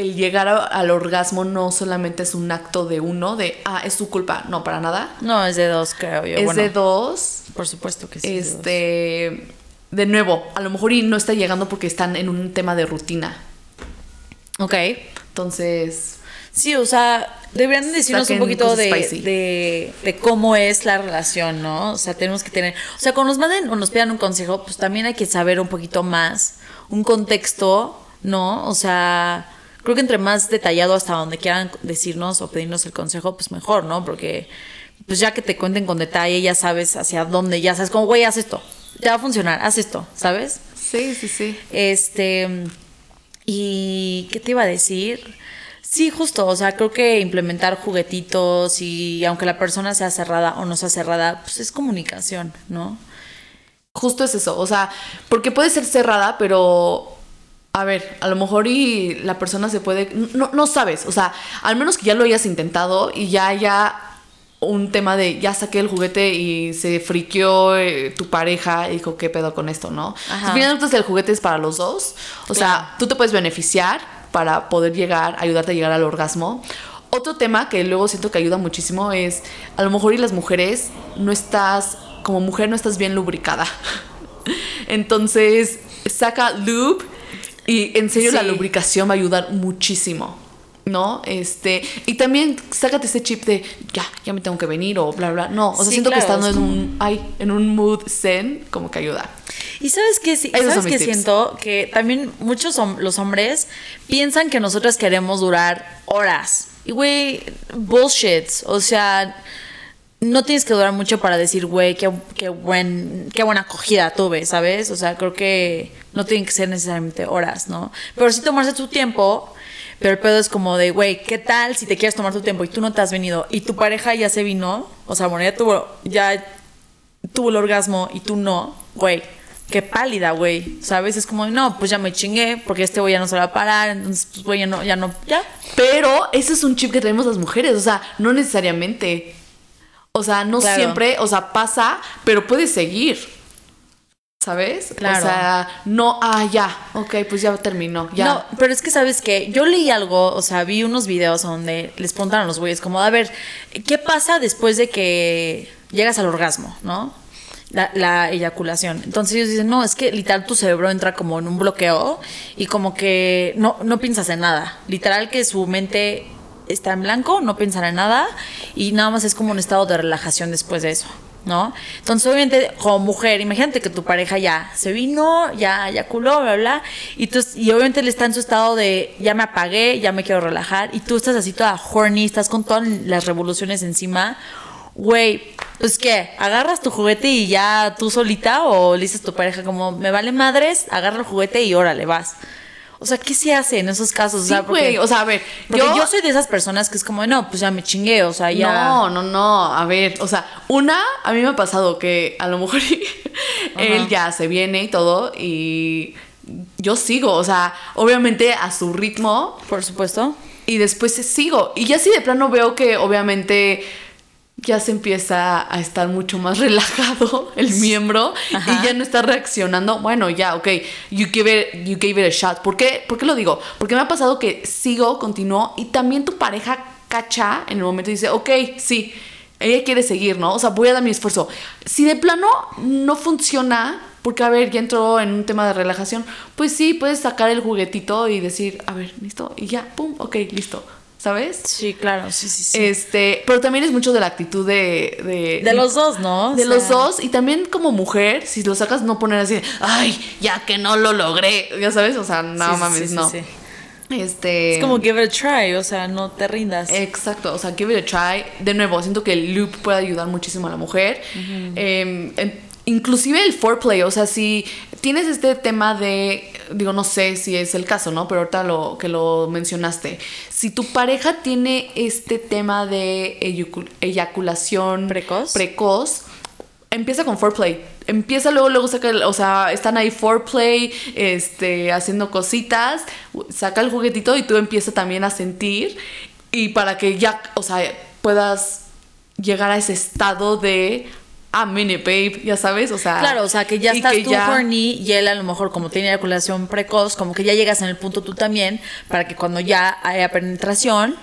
el llegar a- al orgasmo no solamente es un acto de uno, de, ah, es su culpa, no, para nada. No, es de dos, creo yo. es Bueno, de dos. Por supuesto que sí. de. Este, de nuevo, a lo mejor y no está llegando porque están en un tema de rutina. Ok. Entonces, Sí, o sea, deberían decirnos un poquito de, de, de cómo es la relación, ¿no? O sea, tenemos que tener, o sea, cuando nos manden o nos pidan un consejo, pues también hay que saber un poquito más, un contexto, ¿no? O sea, creo que entre más detallado hasta donde quieran decirnos o pedirnos el consejo, pues mejor, ¿no? Porque pues ya que te cuenten con detalle, ya sabes hacia dónde, ya sabes como, güey, haz esto, ya va a funcionar, haz esto, ¿sabes? sí, sí, sí. Este, y ¿qué te iba a decir? Sí, justo, o sea, creo que implementar juguetitos y aunque la persona sea cerrada o no sea cerrada, pues es comunicación, ¿no? Justo es eso, o sea, porque puede ser cerrada, pero a ver, a lo mejor y la persona se puede, no, no sabes, o sea, al menos que ya lo hayas intentado y ya haya un tema de ya saqué el juguete y se friqueó eh, tu pareja y dijo, ¿qué pedo con esto, no? Al final cuentas, el juguete es para los dos, o sea, tú te puedes beneficiar para poder llegar, ayudarte a llegar al orgasmo. Otro tema que luego siento que ayuda muchísimo es, a lo mejor y las mujeres no estás, como mujer no estás bien lubricada. Entonces, saca lube y en serio la lubricación va a ayudar muchísimo. ¿No? Este, y también sácate ese chip de ya, ya me tengo que venir o bla bla. No, o sea, Sí, siento claro, que estando es en un ay, en un mood zen como que ayuda. Y sabes sí, son sabes tips. siento que también muchos hom- los hombres piensan que nosotras queremos durar horas. Y güey, bullshit. O sea, no tienes que durar mucho para decir, güey, qué, buen, qué buena acogida tuve, ¿sabes? O sea, creo que no tienen que ser necesariamente horas, ¿no? Pero sí tomarse tu tiempo. Pero el pedo es como de, güey, ¿qué tal si te quieres tomar tu tiempo y tú no te has venido y tu pareja ya se vino? O sea, bueno, ya tuvo, ya tuvo el orgasmo y tú no, güey, qué pálida, güey, ¿sabes? Es como, no, pues ya me chingué porque este güey ya no se va a parar, entonces, pues, güey, ya no, ya no, ya. Pero ese es un chip que tenemos las mujeres, o sea, no necesariamente. O sea, no Claro. siempre, o sea, pasa, pero puede seguir. ¿Sabes? Claro. O sea, no, ah, ya, ok, pues ya terminó, ya. No, pero es que, ¿sabes qué? Yo leí algo, o sea, vi unos videos donde les preguntaron a los güeyes como, a ver, ¿qué pasa después de que llegas al orgasmo, no? La, la eyaculación. Entonces ellos dicen, no, es que literal tu cerebro entra como en un bloqueo y como que no, no piensas en nada. Literal que su mente está en blanco, no pensar en nada y nada más es como un estado de relajación después de eso. ¿No? Entonces, obviamente, como mujer, imagínate que tu pareja ya se vino, ya, ya culó, bla, bla, y, tú, y obviamente él está en su estado de ya me apagué, ya me quiero relajar, y tú estás así toda horny, estás con todas las revoluciones encima. Güey, pues qué, agarras tu juguete y ya tú solita, o le dices a tu pareja como me vale madres, agarra el juguete y órale, vas. O sea, ¿qué se hace en esos casos? o sea, porque, güey, o sea, a ver, porque yo- yo, soy de esas personas que es como, no, pues ya me chingué, o sea, ya. No, no, no. A ver, o sea, una, a mí me ha pasado que a lo mejor él ya se viene y todo y yo sigo, o sea, obviamente a su ritmo Por supuesto. y después sigo. Y ya si de plano veo que obviamente ya se empieza a estar mucho más relajado el miembro Ajá. y ya no está reaccionando. Bueno, ya, ok, you give it, you gave it a shot. ¿Por qué? ¿Por qué lo digo? Porque me ha pasado que sigo, continúo y también tu pareja cacha en el momento y dice, ok, sí, ella quiere seguir, ¿no? O sea, voy a dar mi esfuerzo. Si de plano no funciona, porque a ver, ya entró en un tema de relajación, pues sí, puedes sacar el juguetito y decir, a ver, listo, y ya, pum, ok, listo, ¿sabes? Sí, claro, sí, sí, sí. Este, pero también es mucho de la actitud de... De, de los dos, ¿no? O de sea, los dos, y también como mujer, si lo sacas, no poner así, de, ay, ya que no lo logré, ya sabes, o sea, no sí, mames, sí, no. sí. Este... Es como give it a try, o sea, no te rindas. Exacto, o sea, give it a try. De nuevo, siento que el loop puede ayudar muchísimo a la mujer. Eh, en- inclusive el foreplay, o sea, si tienes este tema de, digo, no sé si es el caso, ¿no? Pero ahorita lo que lo mencionaste. Si tu pareja tiene este tema de eyacu- eyaculación Precoz. precoz, empieza con foreplay. Empieza luego, luego saca, el- o sea, están ahí foreplay, este, haciendo cositas, saca el juguetito y tú empiezas también a sentir y para que ya, o sea, puedas llegar a ese estado de a mini babe, ya sabes, o sea, Claro, o sea, que ya estás que tú ya- horny y él a lo mejor como tiene eyaculación precoz, como que ya llegas en el punto tú también, para que cuando ya haya penetración,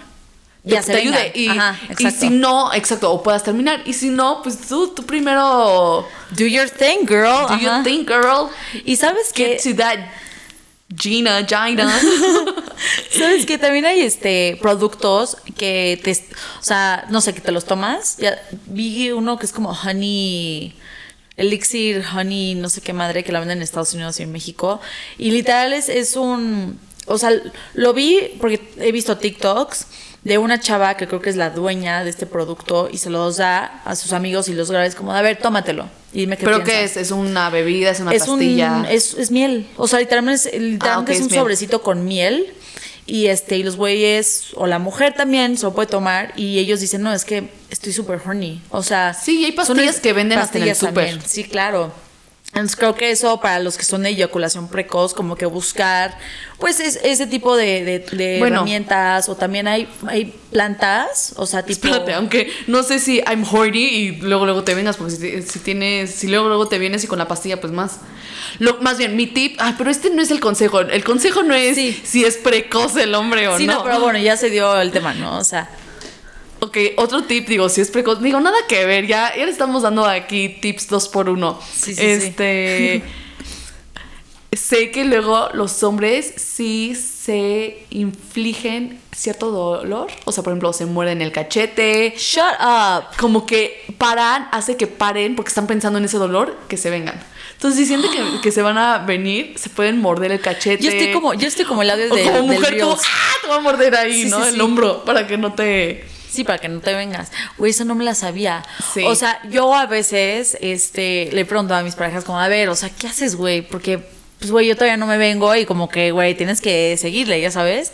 ya te se venga. ayude y, Ajá, y si no, exacto, o puedas terminar y si no, pues tú, tú primero Do your thing, girl. do Ajá. think girl Y sabes que get to that Gina, Gina. sabes que también hay este productos que te, o sea, no sé, que te los tomas. Vi uno que es como honey elixir, honey, no sé qué madre que la venden en Estados Unidos y en México y literal es, es un, o sea, lo vi porque he visto TikToks de una chava que creo que es la dueña de este producto y se los da a sus amigos y los graba es como, a ver, tómatelo y dime qué ¿Pero qué piensas". es? ¿Es una bebida? ¿Es una es pastilla? Un, es, es miel. O sea, literalmente es, literalmente Ah, ok, es un miel. sobrecito con miel. Y este, y los güeyes, o la mujer también, se lo puede tomar. Y ellos dicen, no, es que estoy súper horny. O sea. Sí, y hay pastillas que venden hasta en el pastillas súper. Sí, claro. Entonces creo que eso para los que son de eyaculación precoz, como que buscar, pues es, ese tipo de, de- de Bueno. herramientas. O también hay, hay plantas, o sea, tipo. Espérate, aunque no sé si I'm horny y luego luego te vengas, porque si, si tienes, si luego luego te vienes y con la pastilla, pues más. Lo, más bien, mi tip, ah, pero este no es el consejo. El consejo no es Sí. si es precoz el hombre o Sí, no. no, pero bueno, ya se dio el tema, ¿no? O sea. Ok, otro tip, digo, si es precoz, digo, nada que ver, ya, ya le estamos dando aquí tips dos por uno. Sí, sí, sí. este. sé que luego los hombres sí se infligen cierto dolor. O sea, por ejemplo, se muerden el cachete. Shut up. Como que paran, hace que paren porque están pensando en ese dolor, que se vengan. Entonces, si sienten que, que se van a venir, se pueden morder el cachete. Yo estoy como, yo estoy como el audio O de, como del mujer, Reels. ¡ah! Te va a morder ahí, Sí, ¿no? sí, el sí. hombro, para que no te. Sí, para que no te vengas. Güey, eso no me la sabía. Sí. O sea, yo a veces este, le pregunto a mis parejas como, a ver, o sea, ¿qué haces, güey? Porque, pues, güey, yo todavía no me vengo y como que, güey, tienes que seguirle, ya sabes.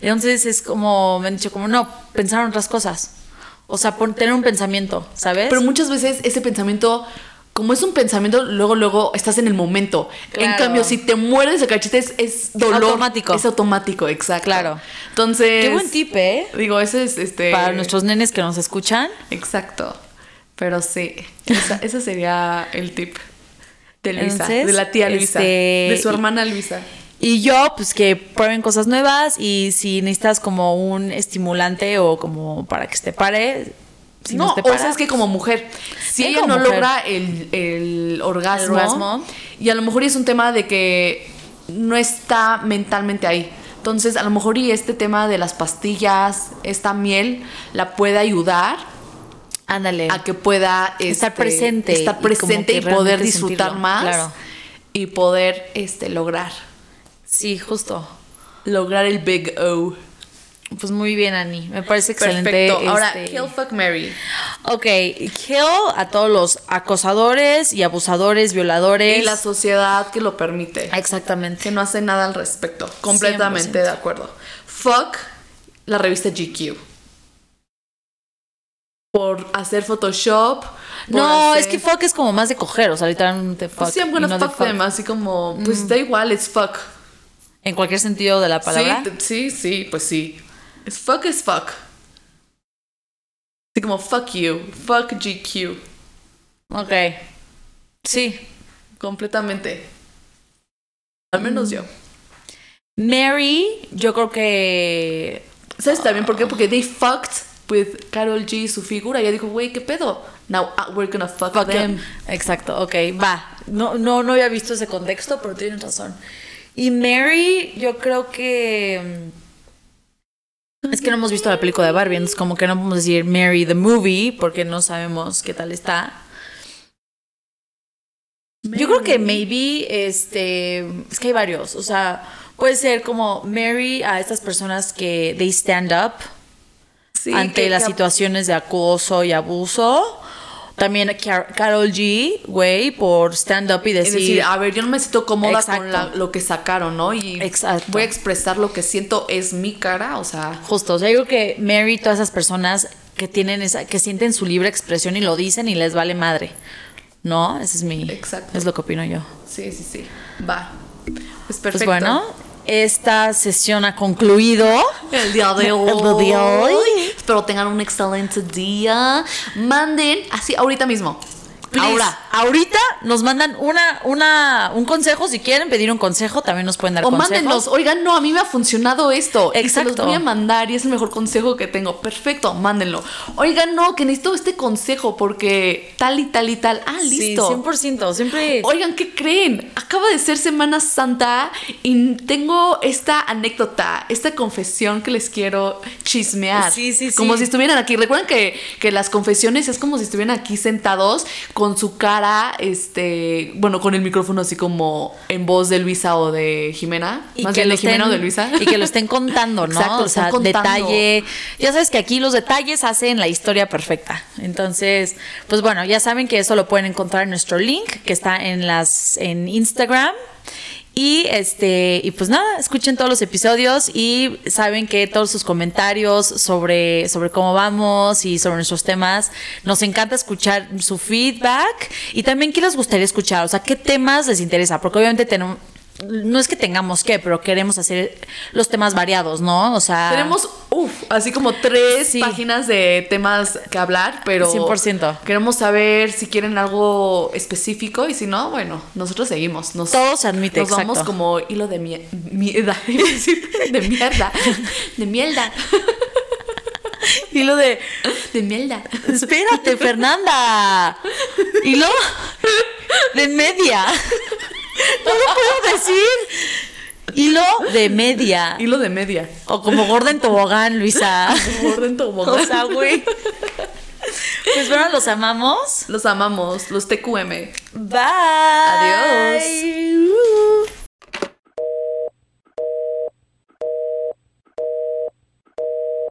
Entonces es como, me han dicho como, no, pensar en otras cosas. O sea, tener un pensamiento, ¿sabes? Pero muchas veces ese pensamiento, como es un pensamiento, luego, luego estás en el momento. En cambio, si te mueres el cachete, es, es dolor. Automático. Es automático, exacto. Claro. Entonces. Qué buen tip, ¿eh? Digo, ese es este. Para nuestros nenes que nos escuchan. Exacto. Pero sí, esa, ese sería el tip de Luisa, Entonces, de la tía Luisa, este, de su hermana Luisa. Y yo, pues que prueben cosas nuevas y si necesitas como un estimulante o como para que se te pare. Si no, o sea, es que como mujer, si ella no mujer. logra el, el orgasmo, El orgasmo. y a lo mejor es un tema de que no está mentalmente ahí. Entonces, a lo mejor y este tema de las pastillas, esta miel, la puede ayudar Ándale. a que pueda Estar este, presente estar presente y, poder disfrutar sentirlo, más claro. y poder este lograr Sí, justo. lograr el big O. Pues muy bien, Ani. Me parece excelente. Perfecto. Ahora, este- kill fuck Mary. Ok, kill a todos los acosadores y abusadores, violadores. Y la sociedad que lo permite. Exactamente. Que no hace nada al respecto. Completamente 100%. de acuerdo. Fuck la revista GQ. Por hacer Photoshop. por No, hacer- es que fuck es como más de coger, o sea, literalmente fuck. Pues sí, I'm gonna no de fuck them. Así como, pues da igual, es fuck. En cualquier sentido de la palabra. Sí, sí, pues sí. Es fuck es fuck. Así como fuck you, fuck GQ. Ok. Sí. Completamente. Al menos yo. Mary, yo creo que. ¿Sabes también por qué? Porque they fucked with Carol G, su figura. Ya dijo, güey, ¿qué pedo? Now uh, we're gonna fuck, Fuck them. them. Exacto, ok, va. No, no, no había visto ese contexto, pero tienes razón. Y Mary, yo creo que. Es que no hemos visto la película de Barbie, entonces como que no podemos decir Mary the movie, porque no sabemos qué tal está. Yo creo que maybe, este, es que hay varios, o sea, puede ser como Mary a estas personas que they stand up Sí, ante que- las que- situaciones de acoso y abuso. También Car- Carol G, güey, por stand up y Es decir, a ver, yo no me siento cómoda Exacto. con la- lo que sacaron, ¿no? Y Exacto. voy a expresar lo que siento es mi cara, o sea, justo, o sea, yo creo que Mary, todas esas personas que tienen esa, que sienten su libre expresión y lo dicen y les vale madre. ¿No? Ese es mi. Exacto. Es lo que opino yo. sí, sí, sí. Va. Pues perfecto. Pues bueno, esta sesión ha concluido. El día de hoy. El día de hoy. Espero tengan un excelente día. Manden así ahorita mismo. Please. Ahora, ahorita nos mandan una, una, un consejo. Si quieren pedir un consejo, también nos pueden dar O consejos. mándenos, oigan, no, a mí me ha funcionado esto. Y se los Exacto. voy a mandar y es el mejor consejo que tengo. Perfecto, mándenlo. Oigan, no, que necesito este consejo porque tal y tal y tal. Ah, listo. Sí, 100%. Siempre. Oigan, ¿qué creen? Acaba de ser Semana Santa y tengo esta anécdota, esta confesión que les quiero chismear. Sí, sí, sí. Como si estuvieran aquí. Recuerden que, que las confesiones es como si estuvieran aquí sentados con su cara, este, bueno, con el micrófono así como en voz de Luisa o de Jimena. Más bien lo de Jimena o de Luisa. Y que lo estén contando, ¿no? Exacto, o sea, contando. detalle. Ya sabes que aquí los detalles hacen la historia perfecta. Entonces, pues bueno, ya saben que eso lo pueden encontrar en nuestro link que está en las en Instagram. Y este, y pues nada, escuchen todos los episodios y saben que todos sus comentarios sobre, sobre cómo vamos y sobre nuestros temas, nos encanta escuchar su feedback y también qué les gustaría escuchar, o sea, qué temas les interesa, porque obviamente tenemos, no es que tengamos que, pero queremos hacer los temas variados, ¿no? O sea, Tenemos, uff, así como tres Sí. páginas de temas que hablar, pero 100%. queremos saber si quieren algo específico y si no, bueno, nosotros seguimos. Nos, Todo se admite, Nos vamos exacto. como hilo de mie- mierda, de mierda, de mierda, y lo de, de mierda. espérate, Fernanda. Y lo de media. No lo puedo decir. Hilo de media. Hilo de media. O como gorda en tobogán, Luisa. Orden tobogán. O sea, güey. Pues bueno, los amamos. Los amamos, los TQM. Bye. Adiós.